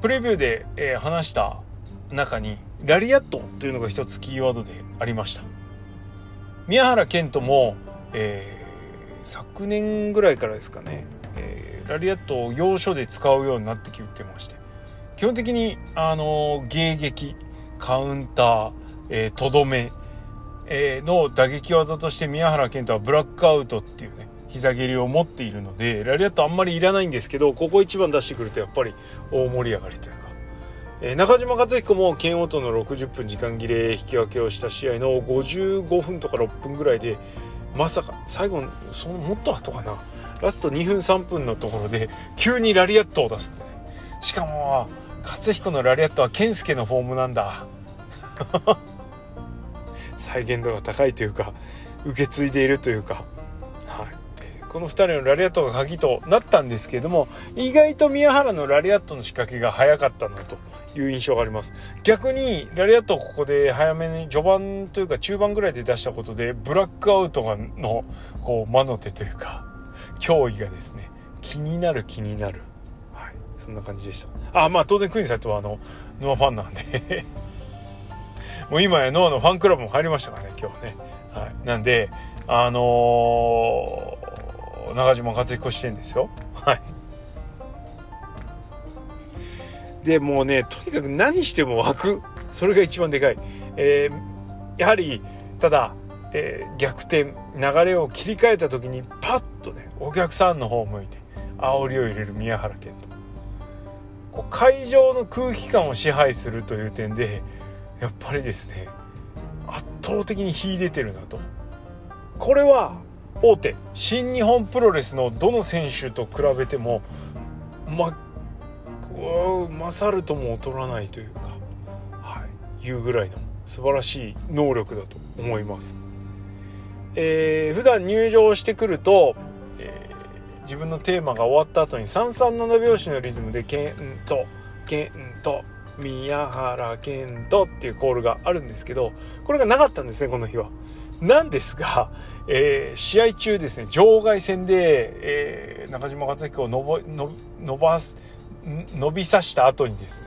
プレビューで、えー、話した中にラリアットというのが一つキーワードでありました。宮原健人も、えー、昨年ぐらいからですかね、えー、ラリアットを要所で使うようになってきてまして基本的にあの迎撃カウンター、えとどめ、えー、の打撃技として宮原健人はブラックアウトっていうね膝蹴りを持っているのでラリアットあんまりいらないんですけどここ一番出してくるとやっぱり大盛り上がりというか。え中島克彦も剣王との60分時間切れ引き分けをした試合の55分とか6分ぐらいでまさか最後そのもっと後かな。ラスト2分3分のところで急にラリアットを出す、ね、しかも克彦のラリアットは健介のフォームなんだ。(laughs) 再現度が高いというか受け継いでいるというか。この2人のラリアットが鍵となったんですけれども意外と宮原のラリアットの仕掛けが早かったなという印象があります。逆にラリアットをここで早めに序盤というか中盤ぐらいで出したことでブラックアウトがのこう魔の手というか脅威がですね気になる気になる。はいそんな感じでした。あまあ当然クイーンサイトはあのノアファンなんで。(laughs) もう今やノアのファンクラブも入りましたからね今日ね。はい。なんであの中島克彦してんですよ。はい。でもうねとにかく何しても湧く。それが一番でかい、えー、やはりただ、えー、逆転流れを切り替えた時にパッとねお客さんの方を向いて煽りを入れる宮原健人。こう会場の空気感を支配するという点でやっぱりですね圧倒的に秀でてるなと。これは大手新日本プロレスのどの選手と比べてもま勝るとも劣らないというか、はい、いうぐらいの素晴らしい能力だと思います。えー、普段入場してくると、えー、自分のテーマが終わった後に337拍子のリズムで「ケントケント宮原健人」っていうコールがあるんですけどこれがなかったんですねこの日は。なんですが、えー、試合中ですね場外戦で、えー、中島克彦を伸ば伸ばす伸びさした後にですね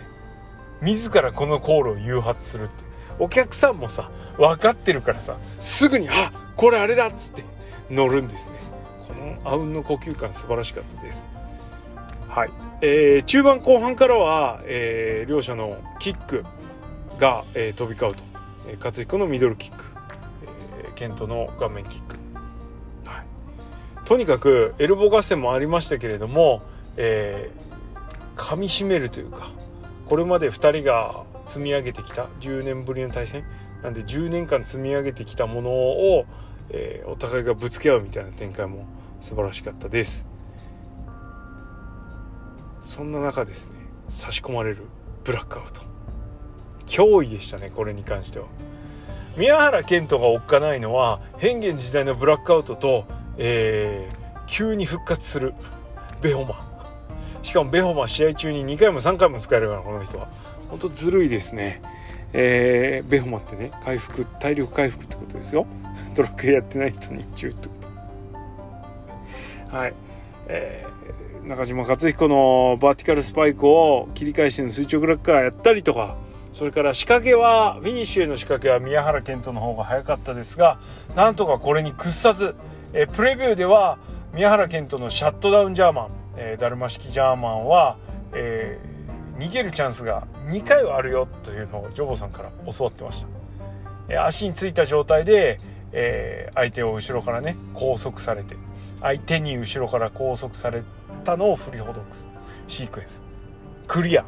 自らこのコールを誘発するってお客さんもさ分かってるからさすぐに「あこれあれだ!」っつって乗るんですね。このあうんの呼吸感素晴らしかったです。はい、えー、中盤後半からは、えー、両者のキックが、えー、飛び交うと、えー、勝彦のミドルキック。ケントの顔面キック、はい、とにかくエルボ合戦もありましたけれども、えー、噛みしめるというかこれまで2人が積み上げてきた10年ぶりの対戦なんで10年間積み上げてきたものを、えー、お互いがぶつけ合うみたいな展開も素晴らしかったです。そんな中ですね差し込まれるブラックアウト。脅威でしたねこれに関しては。宮原健人がおっかないのは変幻自在のブラックアウトと、えー、急に復活するベホマ。しかもベホマ試合中に2回も3回も使えるからこの人は。本当ずるいですね。えー、ベホマってね回復体力回復ってことですよ。(laughs) ドラッグやってない人に注意ってこと。はい。えー、中島克彦のバーティカルスパイクを切り返しての垂直落下やったりとか。それから仕掛けはフィニッシュへの仕掛けは宮原健人の方が早かったですがなんとかこれに屈さず、えプレビューでは宮原健人のシャットダウンジャーマン、えー、ダルマ式ジャーマンは、えー、逃げるチャンスが2回はあるよというのをジョボさんから教わってました、えー、足についた状態で、え相手を後ろからね拘束されて相手に後ろから拘束されたのを振りほどくシークエンス。クリア。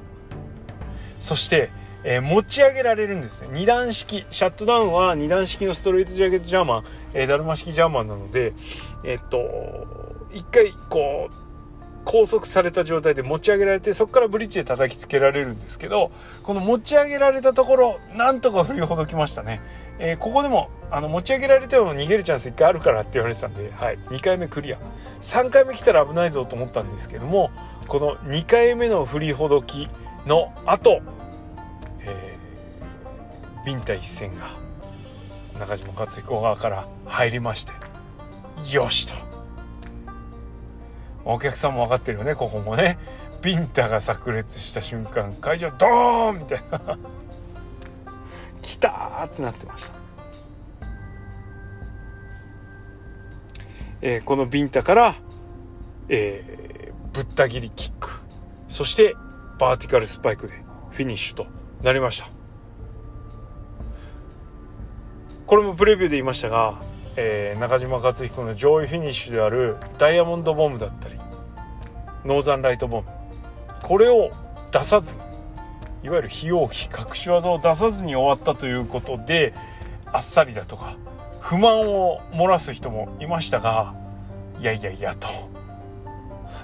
そしてえー、持ち上げられるんですね。2段式。シャットダウンは2段式のストレートジャケットジャーマン、えー、ダルマ式ジャーマンなのでえー、っと一回こう拘束された状態で持ち上げられてそこからブリッジで叩きつけられるんですけどこの持ち上げられたところなんとか振りほどきましたね、えー、ここでもあの持ち上げられても逃げるチャンス1回あるからって言われてたんで、はい、2回目クリア。3回目来たら危ないぞと思ったんですけどもこの2回目の振りほどきの後ビンタ一戦が中島克彦側から入りましてよしと。お客さんも分かってるよねここもね。ビンタが炸裂した瞬間会場ドーンみたいな。来たーってなってました、えー、このビンタから、えー、ぶった切りキック。そしてバーティカルスパイクでフィニッシュとなりました。これもプレビューで言いましたが、えー、中島克彦の上位フィニッシュであるダイヤモンドボムだったりノーザンライトボムこれを出さずにいわゆる非容器隠し技を出さずに終わったということであっさりだとか不満を漏らす人もいましたがいやいやいやと。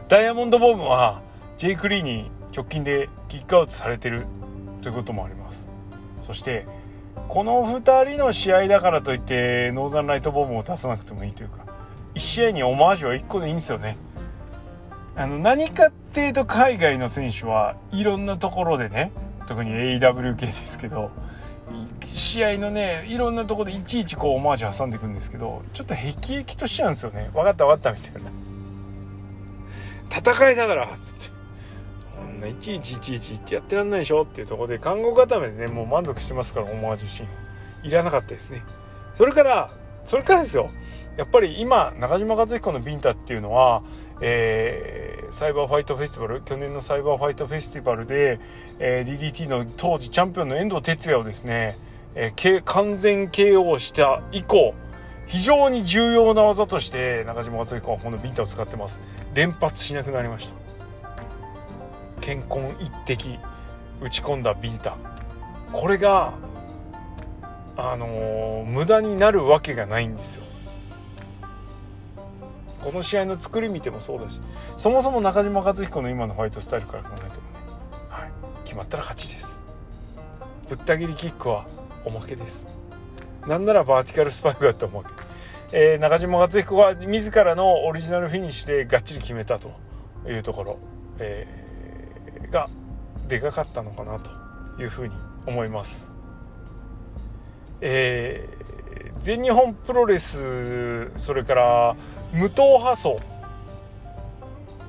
ダイヤモンドボムはジェイク・リーに直近でキックアウトされてるということもあります。そしてこの2人の試合だからといってノーザンライトボムを出さなくてもいいというか。1試合にオマージュは1個でいいんですよね。あの何かっていうと海外の選手はいろんなところでね特に AWK ですけど試合のねいろんなとこでいちいちこうオマージュ挟んでいくんですけどちょっとへきへきとしちゃうんですよね。分かった分かったみたいな。戦いだからっつって。ないちいちいちいちってやってらんないでしょっていうところで看護固めでねもう満足してますからオマージュシーンいらなかったですね。それからそれからですよ。やっぱり今中島和彦のビンタっていうのは、えー、サイバーファイトフェスティバル去年のサイバーファイトフェスティバルで、えー、DDT の当時チャンピオンの遠藤哲也をですね、えー、完全 KO した以降非常に重要な技として中島和彦はこのビンタを使ってます。連発しなくなりました。健康一滴打ち込んだビンタ。これがあのー、無駄になるわけがないんですよ。この試合の作り見てもそうだしそもそも中島和彦の今のファイトスタイルから考えてもね、はい、決まったら勝ちです。ぶった切りキックはおまけです。なんならバーティカルスパイクだったおまけ、えー、中島和彦が自らのオリジナルフィニッシュでがっちり決めたというところ、えーがでかかったのかなというふうに思います。えー、全日本プロレスそれから無党派層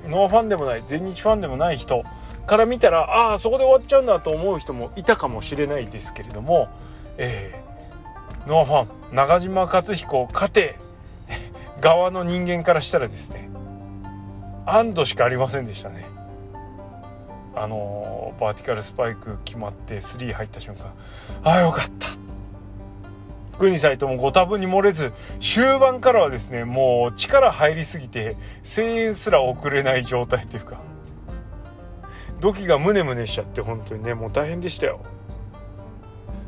ノアファンでもない全日ファンでもない人から見たらああそこで終わっちゃうんだと思う人もいたかもしれないですけれども、えー、ノアファン中島克彦勝て (laughs) 側の人間からしたらですね安堵しかありませんでしたね。あのバーティカルスパイク決まって3入った瞬間ああよかった。国サイトもご多分に漏れず終盤からはですねもう力入りすぎて声援すら送れない状態というか土器がムネムネしちゃって本当にねもう大変でしたよ。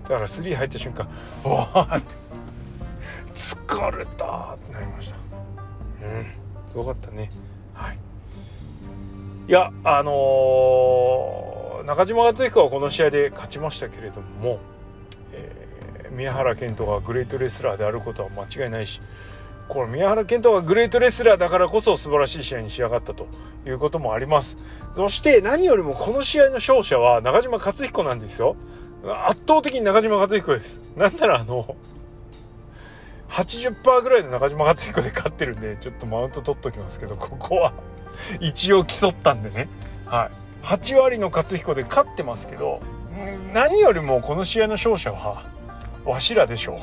だから3入った瞬間わーって疲れたってなりました。うんすごかったね。いやあのー、中島敦彦はこの試合で勝ちましたけれども、えー、宮原健人がグレートレスラーであることは間違いないしこれ宮原健人がグレートレスラーだからこそ素晴らしい試合に仕上がったということもあります。そして何よりもこの試合の勝者は中島克彦なんですよ。圧倒的に中島克彦です。なんならあの80%ぐらいの中島克彦で勝ってるんでちょっとマウント取っときますけどここは。一応競ったんでね、はい、8割の勝彦で勝ってますけど何よりもこの試合の勝者はわしらでしょう。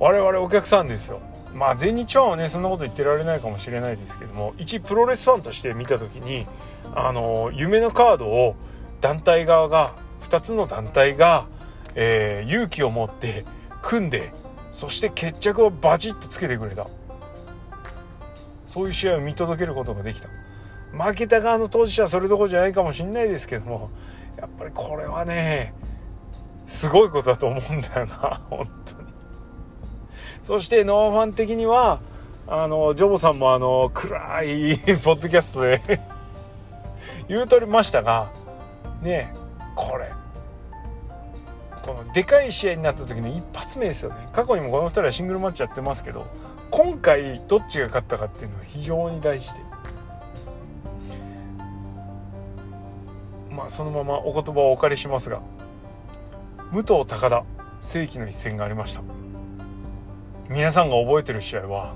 我々お客さんですよ。まあ全日ファンはねそんなこと言ってられないかもしれないですけども一プロレスファンとして見た時にあの夢のカードを団体側が2つの団体が、えー、勇気を持って組んでそして決着をバチッとつけてくれた。そういう試合を見届けることができた。負けた側の当事者はそれどころじゃないかもしれないですけどもやっぱりこれはねすごいことだと思うんだよな (laughs) 本当に。そしてノアファン的にはあのジョボさんもあの暗いポッドキャストで (laughs) 言うとりましたがねこれこのでかい試合になった時の一発目ですよね。過去にもこの2人はシングルマッチやってますけど今回どっちが勝ったかっていうのは非常に大事で。まあそのままお言葉をお借りしますが武藤高田世紀の一戦がありました。皆さんが覚えてる試合は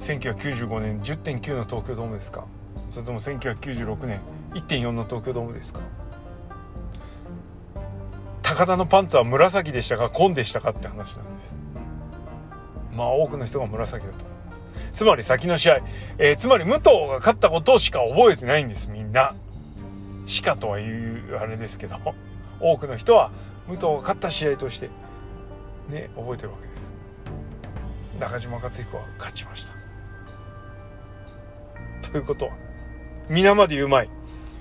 1995年10.9の東京ドームですか？それとも1996年1.4の東京ドームですか？高田のパンツは紫でしたか紺でしたかって話なんです。まあ多くの人が紫だと思います。つまり先の試合、えー、つまり武藤が勝ったことしか覚えてないんですみんな。しかとはいうあれですけど多くの人は武藤が勝った試合としてね覚えてるわけです。中島克彦は勝ちました。ということは皆まで言うまい。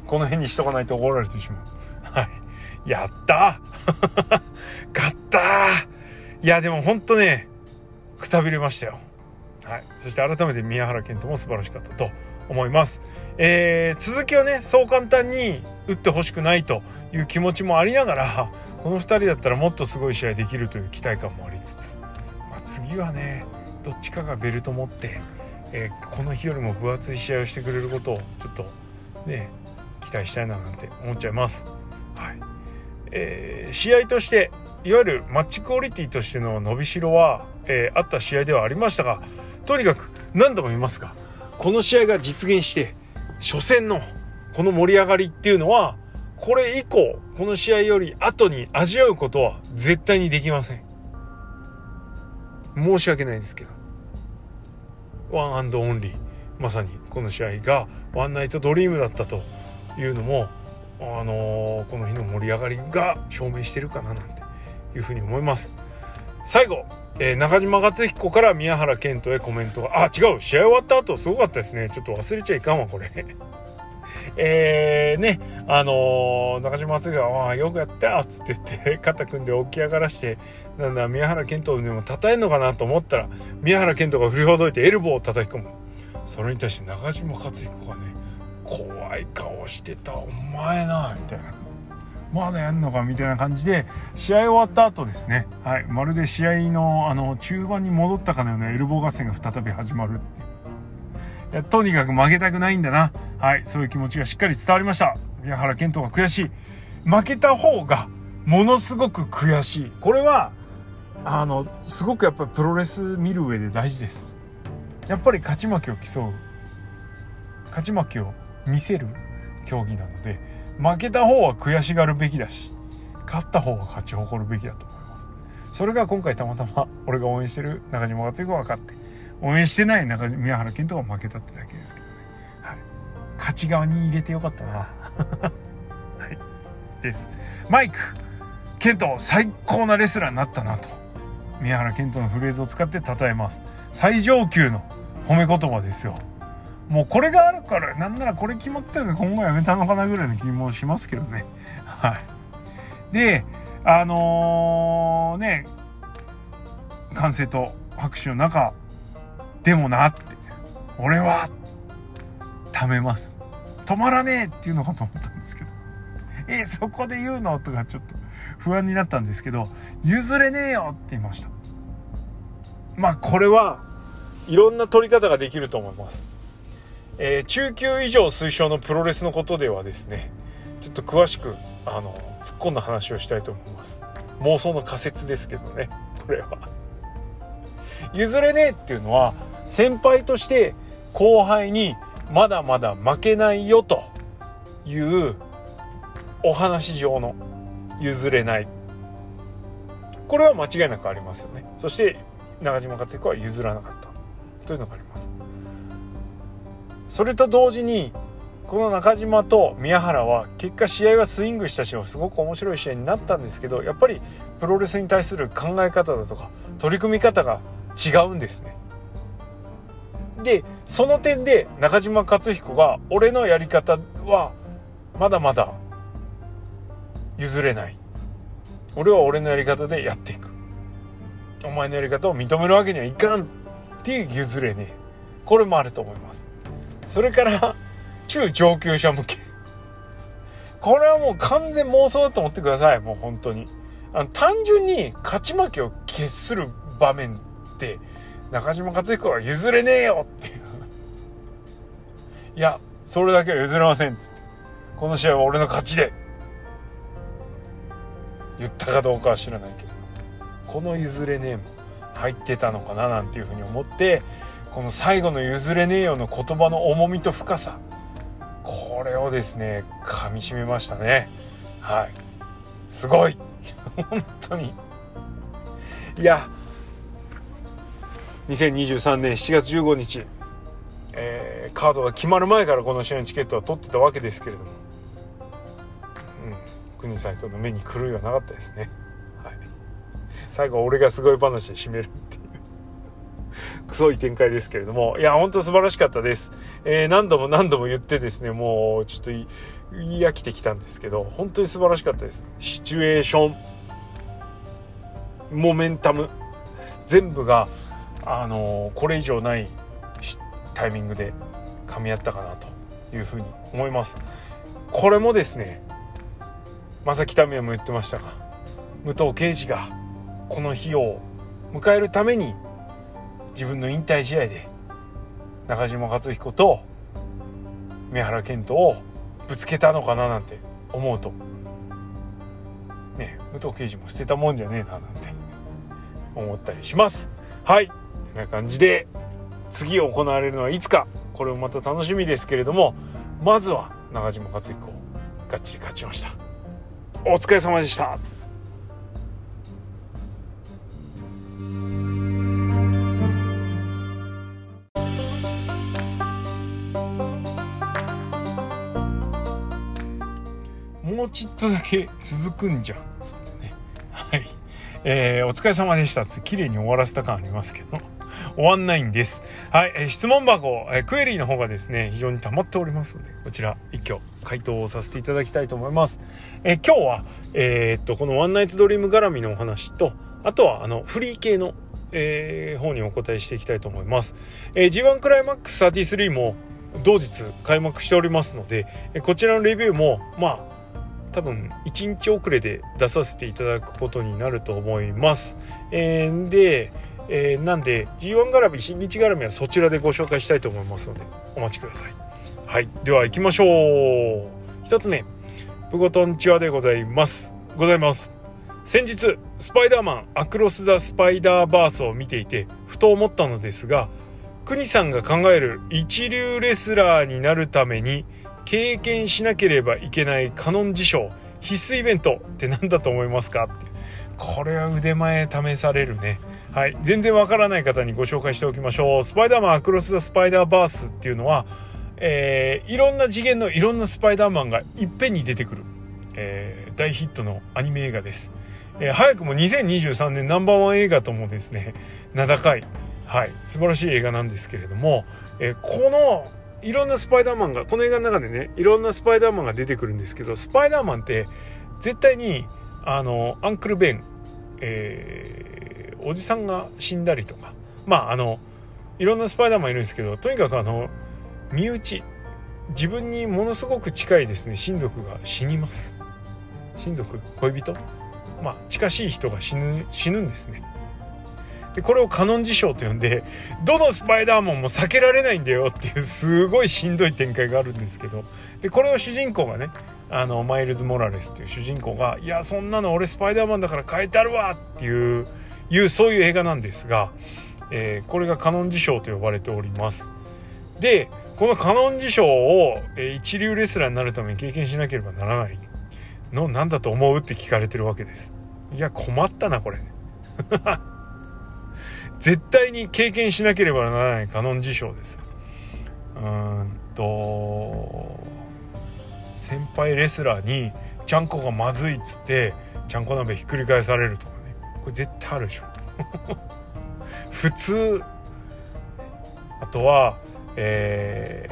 この辺にしとかないと怒られてしまう。はい。やった (laughs) 勝ったいやでもほんとねくたびれましたよ。はい。そして改めて宮原健人も素晴らしかったと思います。えー、続きをねそう簡単に打ってほしくないという気持ちもありながらこの2人だったらもっとすごい試合できるという期待感もありつつ、まあ、次はねどっちかがベルト持って、えー、この日よりも分厚い試合をしてくれることをちょっとね期待したいななんて思っちゃいます。はい。えー、試合としていわゆるマッチクオリティとしての伸びしろは、えー、あった試合ではありましたがとにかく何度も言いますがこの試合が実現して初戦のこの盛り上がりっていうのはこれ以降この試合より後に味わうことは絶対にできません。申し訳ないですけど。 one and only まさにこの試合が one night dream だったというのもあのー、この日の盛り上がりが証明してるかななんて。いうふうに思います。最後、えー、中島克彦から宮原健人へコメントがあ違う試合終わった後すごかったですね。ちょっと忘れちゃいかんわこれ。(laughs) えー、ねあのー、中島敦が「ああよくやった」っつって言って肩組んで起き上がらしてなんだ宮原健人でも称えんのかなと思ったら宮原健人が振りほどいてエルボーを叩き込む。それに対して中島克彦がね怖い顔してた「お前な」みたいな。まだやんのかみたいな感じで試合終わった後ですね、はい、まるで試合のあの中盤に戻ったかのようなエルボー合戦が再び始まるいう。とにかく負けたくないんだな。はい。そういう気持ちがしっかり伝わりました。宮原健人が悔しい。負けた方がものすごく悔しい。これはあのすごくやっぱりプロレス見る上で大事です。やっぱり勝ち負けを競う。勝ち負けを見せる競技なので負けた方は悔しがるべきだし勝った方が勝ち誇るべきだと思います。それが今回たまたま俺が応援してる中島克彦が勝って応援してない中宮原健人が負けたってだけですけどね、はい、勝ち側に入れてよかったな。(laughs) はい。です。マイク健人最高なレスラーになったなと。宮原健人のフレーズを使って称えます。最上級の褒め言葉ですよ。もうこれがあるからなんならこれ決まってたから今後やめたのかなぐらいの気もしますけどね。(laughs) はい。であのー、ね歓声と拍手の中でもなって俺は貯めます。止まらねえっていうのかと思ったんですけど。えそこで言うの？とかちょっと不安になったんですけど譲れねえよって言いました。まあこれはいろんな取り方ができると思います。えー、中級以上推奨のプロレスのことではですねちょっと詳しくあの突っ込んだ話をしたいと思います。妄想の仮説ですけどねこれは。譲れねえっていうのは先輩として後輩にまだまだ負けないよというお話上の譲れない。これは間違いなくありますよね。そして中島克彦は譲らなかった。というのがあります。それと同時にこの中島と宮原は結果試合はスイングしたしすごく面白い試合になったんですけどやっぱりプロレスに対する考え方だとか取り組み方が違うんですね。でその点で中島克彦が俺のやり方はまだまだ譲れない。俺は俺のやり方でやっていく。お前のやり方を認めるわけにはいかんっていう譲れねこれもあると思います。それから中上級者向け。これはもう完全妄想だと思ってください。もう本当に。あの単純に勝ち負けを決する場面って中島克彦は譲れねえよっていう。いやそれだけは譲れませんっつって。この試合は俺の勝ちで。言ったかどうかは知らないけど。この譲れねえも入ってたのかななんていうふうに思ってこの最後の譲れねえよの言葉の重みと深さ。これをですね噛みしめましたね。はい。すごい。(laughs) 本当に。いや。2023年7月15日、えー、カードが決まる前からこの試合のチケットは取ってたわけですけれども、うん、国サイトの目に狂いはなかったですね、はい、最後俺がすごい話で締める。ってい展開ですけれども。いや本当素晴らしかったです、えー、何度も何度も言ってですねもうちょっと言い飽きてきたんですけど本当に素晴らしかったです。シチュエーションモメンタム全部があのこれ以上ないタイミングで噛み合ったかなというふうに思います。これもですね正木民也も言ってましたが武藤敬司がこの日を迎えるために自分の引退試合で中島克彦と三原健人をぶつけたのかななんて思うと。ね武藤敬司も捨てたもんじゃねえななんて思ったりします。はい。こんな感じで次行われるのはいつか。これもまた楽しみですけれどもまずは中島克彦がっちり勝ちました。お疲れ様でした。もうちっとだけ続くんじゃんつってねはいえー、お疲れ様でしたって綺麗に終わらせた感ありますけど (laughs) 終わんないんです。はい、えー、質問箱、えー、クエリーの方がですね、非常に溜まっておりますので、こちら一挙回答をさせていただきたいと思います。えー、今日は、えー、っと、このワンナイトドリーム絡みのお話と、あとはあの、フリー系の、えー、方にお答えしていきたいと思います。えー、G1 クライマックス33も同日開幕しておりますので、えこちらのレビューも、まあ、多分1日遅れで出させていただくことになると思います。えー、で、えー、なんで G1 絡み新日絡みはそちらでご紹介したいと思いますのでお待ちください。はい、では行きましょう。1つ目、プゴトンチワでございます。ございます。先日スパイダーマンアクロス・ザ・スパイダーバースを見ていてふと思ったのですが国さんが考える一流レスラーになるために経験しなければいけないカノン事象必須イベントって何だと思いますか？ってこれは腕前試されるね。はい。全然わからない方にご紹介しておきましょう。スパイダーマンアクロス・ザ・スパイダーバースっていうのは、えー、いろんな次元のいろんなスパイダーマンがいっぺんに出てくる、えー、大ヒットのアニメ映画です、えー、早くも2023年ナンバーワン映画ともですね名高いはい素晴らしい映画なんですけれども、えこのいろんなスパイダーマンがこの映画の中でねいろんなスパイダーマンが出てくるんですけどスパイダーマンって絶対にあのアンクル・ベン、えー、おじさんが死んだりとかまああのいろんなスパイダーマンいるんですけどとにかくあの身内自分にものすごく近いですね親族が死にます。親族恋人？まあ近しい人が死ぬ死ぬんですね。でこれをカノン事象と呼んでどのスパイダーマンも避けられないんだよっていうすごいしんどい展開があるんですけどでこれを主人公がねあのマイルズ・モラレスっていう主人公が「いやそんなの俺スパイダーマンだから変えてあるわ!」っていういうそういう映画なんですが、えー、これがカノン事象と呼ばれております。でこのカノン事象を、えー、一流レスラーになるために経験しなければならない。の何だと思うって聞かれてるわけです。いや困ったなこれ。絶対に経験しなければならないカノン事象です。うんと先輩レスラーにちゃんこがまずいっつってちゃんこ鍋ひっくり返されるとかね。これ絶対あるでしょ。(laughs) 普通あとは、え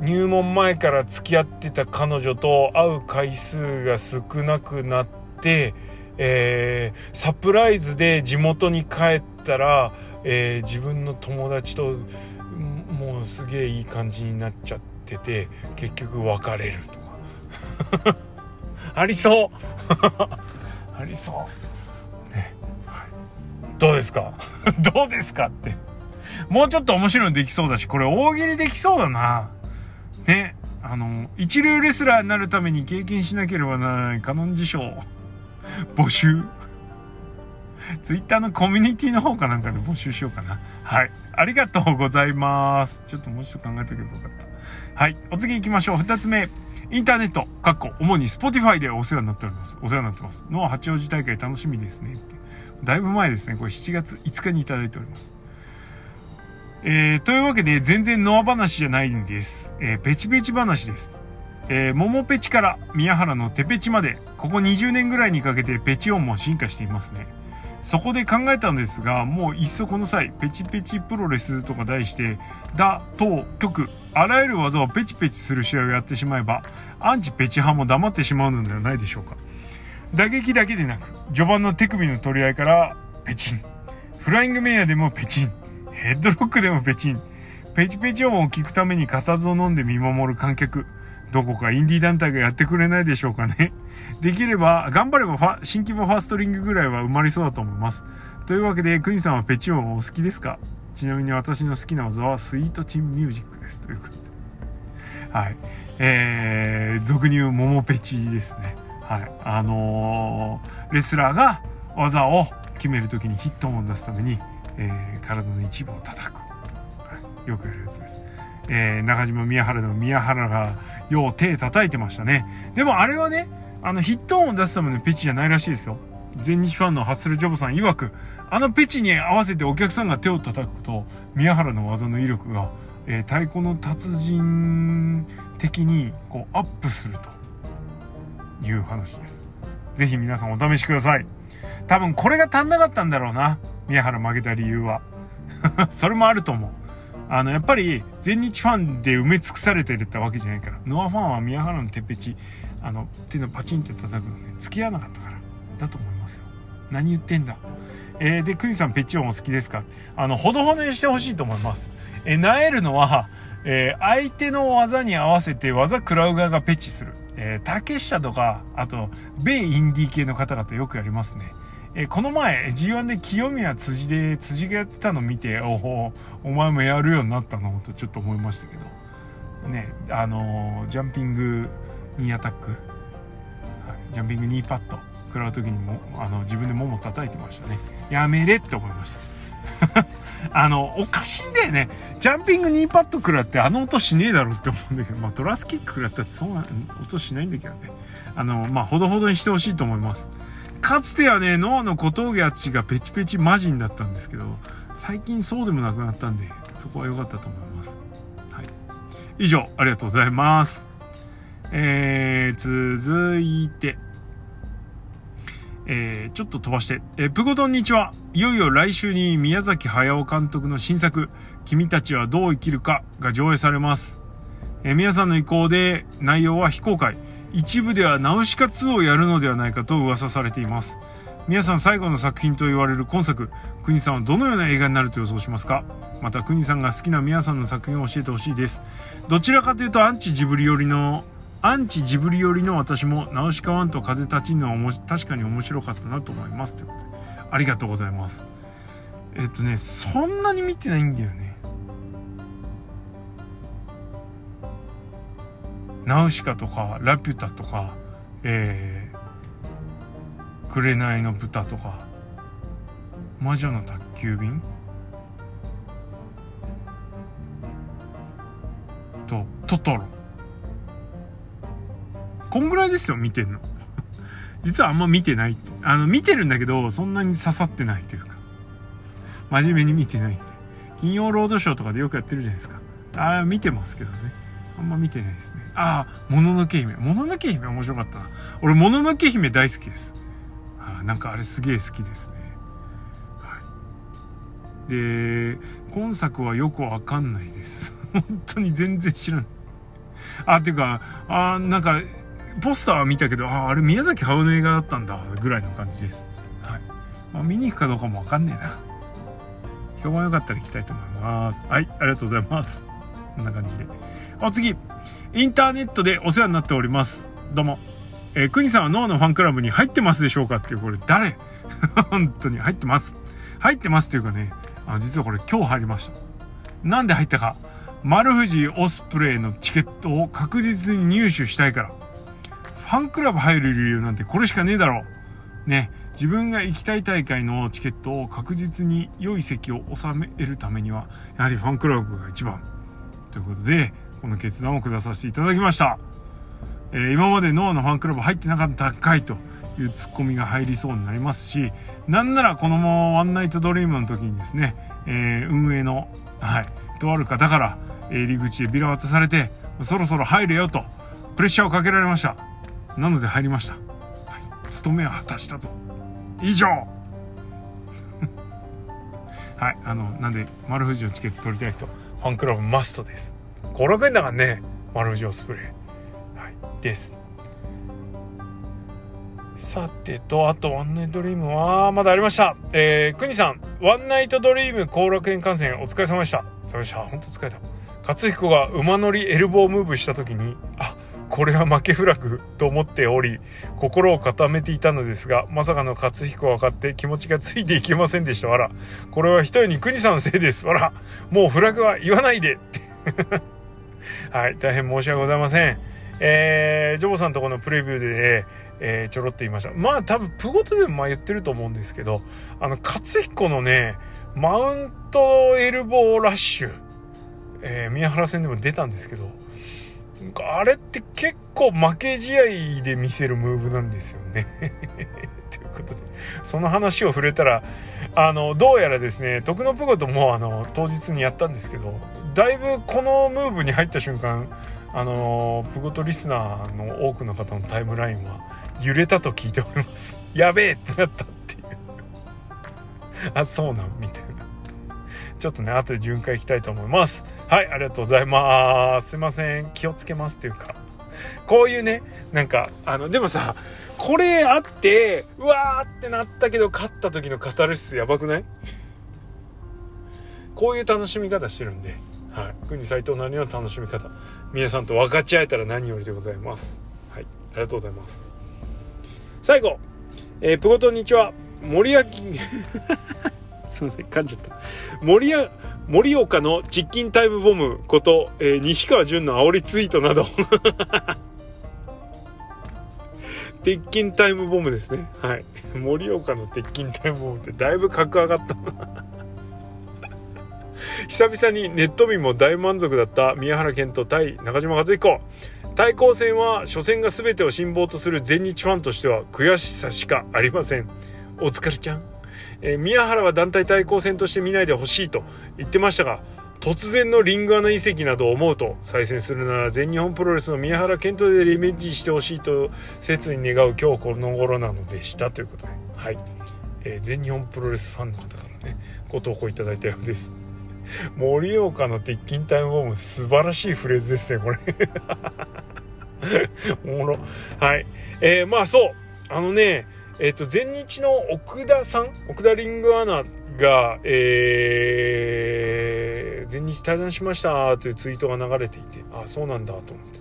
ー、入門前から付き合ってた彼女と会う回数が少なくなって、えー、サプライズで地元に帰ったら、えー、自分の友達ともうすげえいい感じになっちゃってて結局別れるとか。(laughs) ありそう。(laughs) ありそう。ね、はい、どうですか？(laughs) どうですかって。もうちょっと面白いのできそうだしこれ大喜利できそうだな。ね。あの一流レスラーになるために経験しなければならないカノン辞書募集ツイッターのコミュニティの方かなんかで募集しようかな。はい。ありがとうございます。ちょっともう一度考えておけばよかった。はい。お次行きましょう。二つ目。インターネット、かっこ、主に Spotify でお世話になっております。お世話になってます。の八王子大会楽しみですねって。だいぶ前ですね。これ7月5日にいただいております。えー、というわけで、全然ノア話じゃないんです。えー、ペチペチ話です。えー、桃ペチから宮原のテペチまで、ここ20年ぐらいにかけてペチ音も進化していますね。そこで考えたんですが、もういっそこの際、ペチペチプロレスとか題して、打、等、局、あらゆる技をペチペチする試合をやってしまえば、アンチペチ派も黙ってしまうのではないでしょうか。打撃だけでなく、序盤の手首の取り合いからペチン。フライングメイヤーでもペチン。ヘッドロックでもペチン。ペチペチ音を聞くために固唾を飲んで見守る観客。どこかインディー団体がやってくれないでしょうかね。(laughs) できれば、頑張れば新規模ファーストリングぐらいは埋まりそうだと思います。というわけで、クニさんはペチオンお好きですか？ちなみに私の好きな技はスイートチンミュージックです。ということで。はい。えー、俗に言うモモペチですね。はい。あのー、レスラーが技を決めるときにヒット音を出すために、えー、体の一部を叩く。よくやるやつです。えー、中島宮原の宮原がよう手叩いてましたね。でもあれはね、あのヒット音を出すためのペチじゃないらしいですよ。全日ファンのハッスルジョブさん曰く、あのペチに合わせてお客さんが手を叩くと、宮原の技の威力が、えー、太鼓の達人的にこうアップするという話です。ぜひ皆さんお試しください。多分これが足んなかったんだろうな。宮原負けた理由は。(laughs) それもあると思う。あの、やっぱり、全日ファンで埋め尽くされてるってわけじゃないから、ノアファンは宮原のてっぺち、あの、っていうのパチンって叩くのね、付き合わなかったから、だと思いますよ。何言ってんだ。えー、で、クニさん、ペチオンお好きですか？あの、ほどほどにしてほしいと思います。えー、なえるのは、えー、相手の技に合わせて技食らう側がペチする。えー、竹下とか、あと、米インディー系の方々よくやりますね。え、この前 G1 で清宮辻で辻がやってたの見ておおお前もやるようになったのとちょっと思いましたけど。ねあの、ジャンピングニーアタック、はい、ジャンピングニーパッド食らう時にもあの自分でもも叩いてましたね。やめれって思いました。(laughs) あのおかしいんだよね。ジャンピングニーパッド食らってあの音しねえだろって思うんだけど。まあトラスキック食らったってそんな音しないんだけどね。あのまあほどほどにしてほしいと思います。かつてはね、脳の小峠淳がペチペチ魔人だったんですけど、最近そうでもなくなったんで、そこは良かったと思います。はい。以上、ありがとうございます。えー、続いて、えー、ちょっと飛ばして、えー、プゴトンにちは、いよいよ来週に宮崎駿監督の新作、君たちはどう生きるかが上映されます。えー、皆さんの意向で内容は非公開。一部ではナウシカ2をやるのではないかと噂されています。皆さん最後の作品と言われる今作国さんはどのような映画になると予想しますか？また国さんが好きな皆さんの作品を教えてほしいです。どちらかというとアンチジブリ寄りのアンチジブリ寄りの私もナウシカ1と風立ちぬは確かに面白かったなと思いますということで。ありがとうございます。えっとねそんなに見てないんだよね。ナウシカとかラピュタとか、えー、紅の豚とか魔女の宅急便？とトトロ。こんぐらいですよ見てんの。(laughs) 実はあんま見てない。あの見てるんだけどそんなに刺さってないというか。真面目に見てない。金曜ロードショーとかでよくやってるじゃないですか。ああ見てますけどね。あんま見てないですね。ああ、もののけ姫。もののけ姫面白かったな。俺、もののけ姫大好きです。あなんかあれすげえ好きですね。はい。で今作はよくわかんないです (laughs) 本当に全然知らないあっていうかあなんかポスターは見たけどあああれ宮崎駿の映画だったんだぐらいの感じですはいまあ、見に行くかどうかもわかんねえな評判良かったら行きたいと思いますはいありがとうございますこんな感じでお次インターネットでお世話になっておりますどうもえー、国さんはノアのファンクラブに入ってますでしょうか？っていう、これ誰？(laughs) 本当に入ってます。入ってますっていうかね、あの実はこれ今日入りました。なんで入ったか。丸藤オスプレイのチケットを確実に入手したいから。ファンクラブ入る理由なんてこれしかねえだろう。ね。自分が行きたい大会のチケットを確実に良い席を収めるためには、やはりファンクラブが一番。ということで、この決断を下させていただきました。えー、今までノアのファンクラブ入ってなかったかいというツッコミが入りそうになりますしなんならこのワンナイトドリームの時にですね、えー、運営の、はい、とある方から、え入り口でビラ渡されてそろそろ入れよとプレッシャーをかけられました。なので入りました、はい、務めは果たしたぞ。以上。(laughs) はいあのなんで丸藤のチケット取りたい人ファンクラブマストです。5 6円だからね。丸藤オスプレイです。さてとあとワンナイトドリームはまだありました。えー、くにさん。ワンナイトドリーム後楽園観戦お疲れ様でした。お疲れ様でした。本当疲れた。勝彦が馬乗りエルボームーブした時にあこれは負けフラグと思っており心を固めていたのですがまさかの勝彦が勝って気持ちがついていけませんでした。わらこれは一重に国さんのせいです。わらもうフラグは言わないで。って (laughs) はい大変申し訳ございませんえー、ジョボさんとこのプレビューで、えー、ちょろっと言いました。まあ多分、プゴトでもまあ言ってると思うんですけど、あの、勝彦のね、マウントエルボーラッシュ、えー、宮原戦でも出たんですけど、あれって結構負け試合で見せるムーブなんですよね。(laughs) ということで、その話を触れたら、あの、どうやらですね、徳のプゴトもあの、当日にやったんですけど、だいぶこのムーブに入った瞬間、あのプゴトリスナーの多くの方のタイムラインは揺れたと聞いております。(laughs) やべえってなったっていう。(laughs) あそうなん？みたいな。ちょっとね後で巡回行きたいと思います。はいありがとうございます。すいません。気をつけますっていうか。こういうねなんかあのでもさこれあってうわーってなったけど勝った時のカタルシスやばくない？こういう楽しみ方してるんで。はい国斎藤なりの楽しみ方皆さんと分かち合えたら何よりでございます。はい、ありがとうございます。最後、えー、プゴトンにちは、森脇、(laughs) すいません、噛んじゃった。森や、盛岡のチッキンタイムボムこと、えー、西川淳の煽りツイートなど (laughs) 鉄筋タイムボムですね。はい。盛岡の鉄筋タイムボムってだいぶ格上がった久々にネット民も大満足だった宮原健人対中島和彦。対抗戦は初戦が全てを辛抱とする全日ファンとしては悔しさしかありません。お疲れちゃん、えー、宮原は団体対抗戦として見ないでほしいと言ってましたが突然のリングアナ移籍などを思うと再戦するなら全日本プロレスの宮原健人でリベンジしてほしいと切に願う今日この頃なのでしたということで。はい、えー、全日本プロレスファンの方からねご投稿いただいたようです。盛岡の鉄筋タイムボム素晴らしいフレーズですねこれ。(laughs) おもろ。はい。えー、まあそう。あのねえっ、ー、と全日の奥田さん？奥田リングアナがえー、全日対談しましたというツイートが流れていてあそうなんだと思って。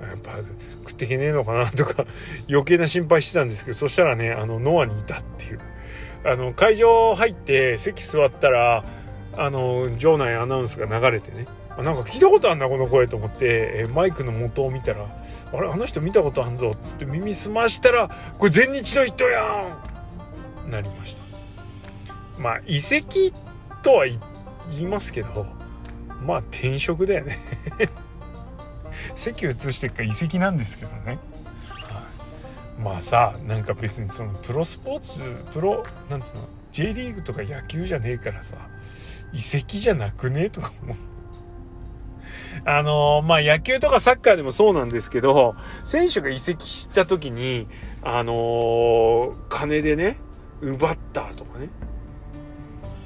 やっぱ食っていけねえのかなとか (laughs) 余計な心配してたんですけどそしたらねあのノアにいたっていう。あの会場入って席座ったらあの場内アナウンスが流れてね。あなんか聞いたことあんなこの声と思って、えマイクの元を見たら「あれあの人見たことあんぞ」っつって耳澄ましたら「これ全日の人やん!」なりました。まあ遺跡とは言いますけどまあ転職だよね。(laughs) 席移してっか遺跡なんですけどね、まあさなんか別にそのプロスポーツプロなんつうの J リーグとか野球じゃねえからさ遺跡じゃなくね？とか思う。あのー、まあ、野球とかサッカーでもそうなんですけど、選手が移籍した時に、あのー、金でね、奪ったとかね。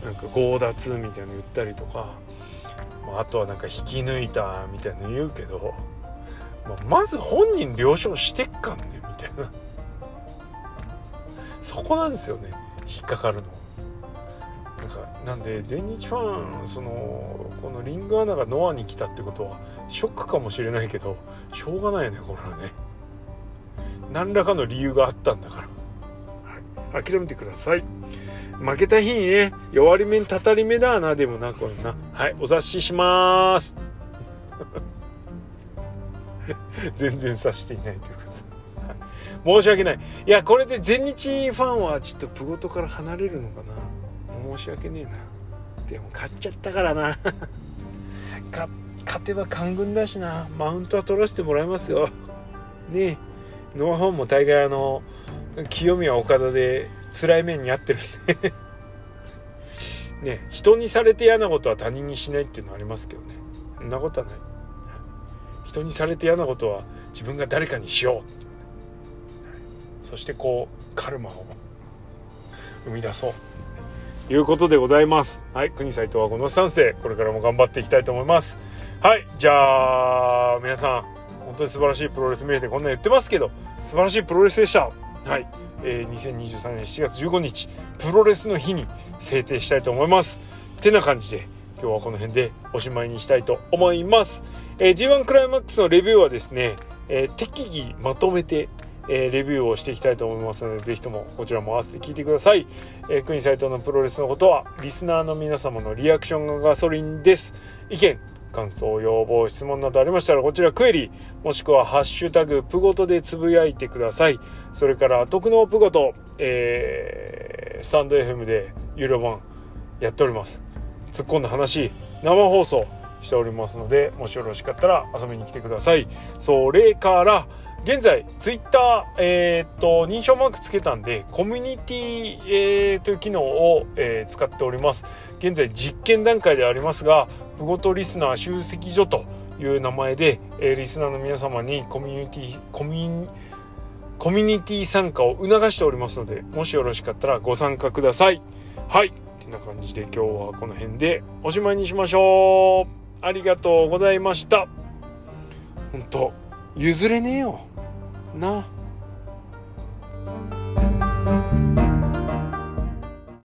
なんか強奪みたいなの言ったりとか、あ、とはなんか引き抜いたみたいなの言うけど、まあ、まず本人了承してっかんねみたいな。そこなんですよね。引っかかるの。なんかなんで全日ファンそのこのリングアナがノアに来たってことはショックかもしれないけどしょうがないよねこれはね。何らかの理由があったんだから、はい、諦めてください。負けた日にね弱り目にたたり目だなでもなこれな。はいお察しします。(laughs) 全然察していないということ。申し訳ない。いやこれで全日ファンはちょっとプゴトから離れるのかな申し訳ねえな。でも勝っちゃったからな。(laughs) 勝てば官軍だしな。マウントは取らせてもらいますよ。ねえ。ノアファンも大概あの清宮岡田で辛い目に遭ってるんで。(laughs) ね人にされて嫌なことは他人にしないっていうのありますけどね。そんなことはない。人にされて嫌なことは自分が誰かにしようそしてこうカルマを生み出そう。いうことでございます。はい国斎藤はこのスタンスでこれからも頑張っていきたいと思います。はいじゃあ皆さん本当に素晴らしいプロレス見れてこんな言ってますけど素晴らしいプロレスでした。はいえー、2023年7月15日プロレスの日に制定したいと思います。てな感じで今日はこの辺でおしまいにしたいと思います、えー、G1 クライマックスのレビューはですね、えー、適宜まとめてえー、レビューをしていきたいと思いますので、ぜひともこちらも合わせて聞いてください。えー、国斎藤のプロレスのことは、リスナーの皆様のリアクションがガソリンです。意見、感想、要望、質問などありましたら、こちらクエリ、もしくはハッシュタグ、プゴトでつぶやいてください。それから、特納プゴト、えー、スタンド FM で有料版やっております。突っ込んだ話、生放送しておりますので、もしよろしかったら遊びに来てください。それから、現在、ツイッター、えー、と、認証マークつけたんで、コミュニティ、えー、という機能を、えー、使っております。現在、実験段階でありますが、プゴトリスナー集積所という名前で、えー、リスナーの皆様にコミュニティ、コミュニコミュニティ参加を促しておりますので、もしよろしかったらご参加ください。はい。てな感じで今日はこの辺でおしまいにしましょう。ありがとうございました。本当譲れねえよ。No.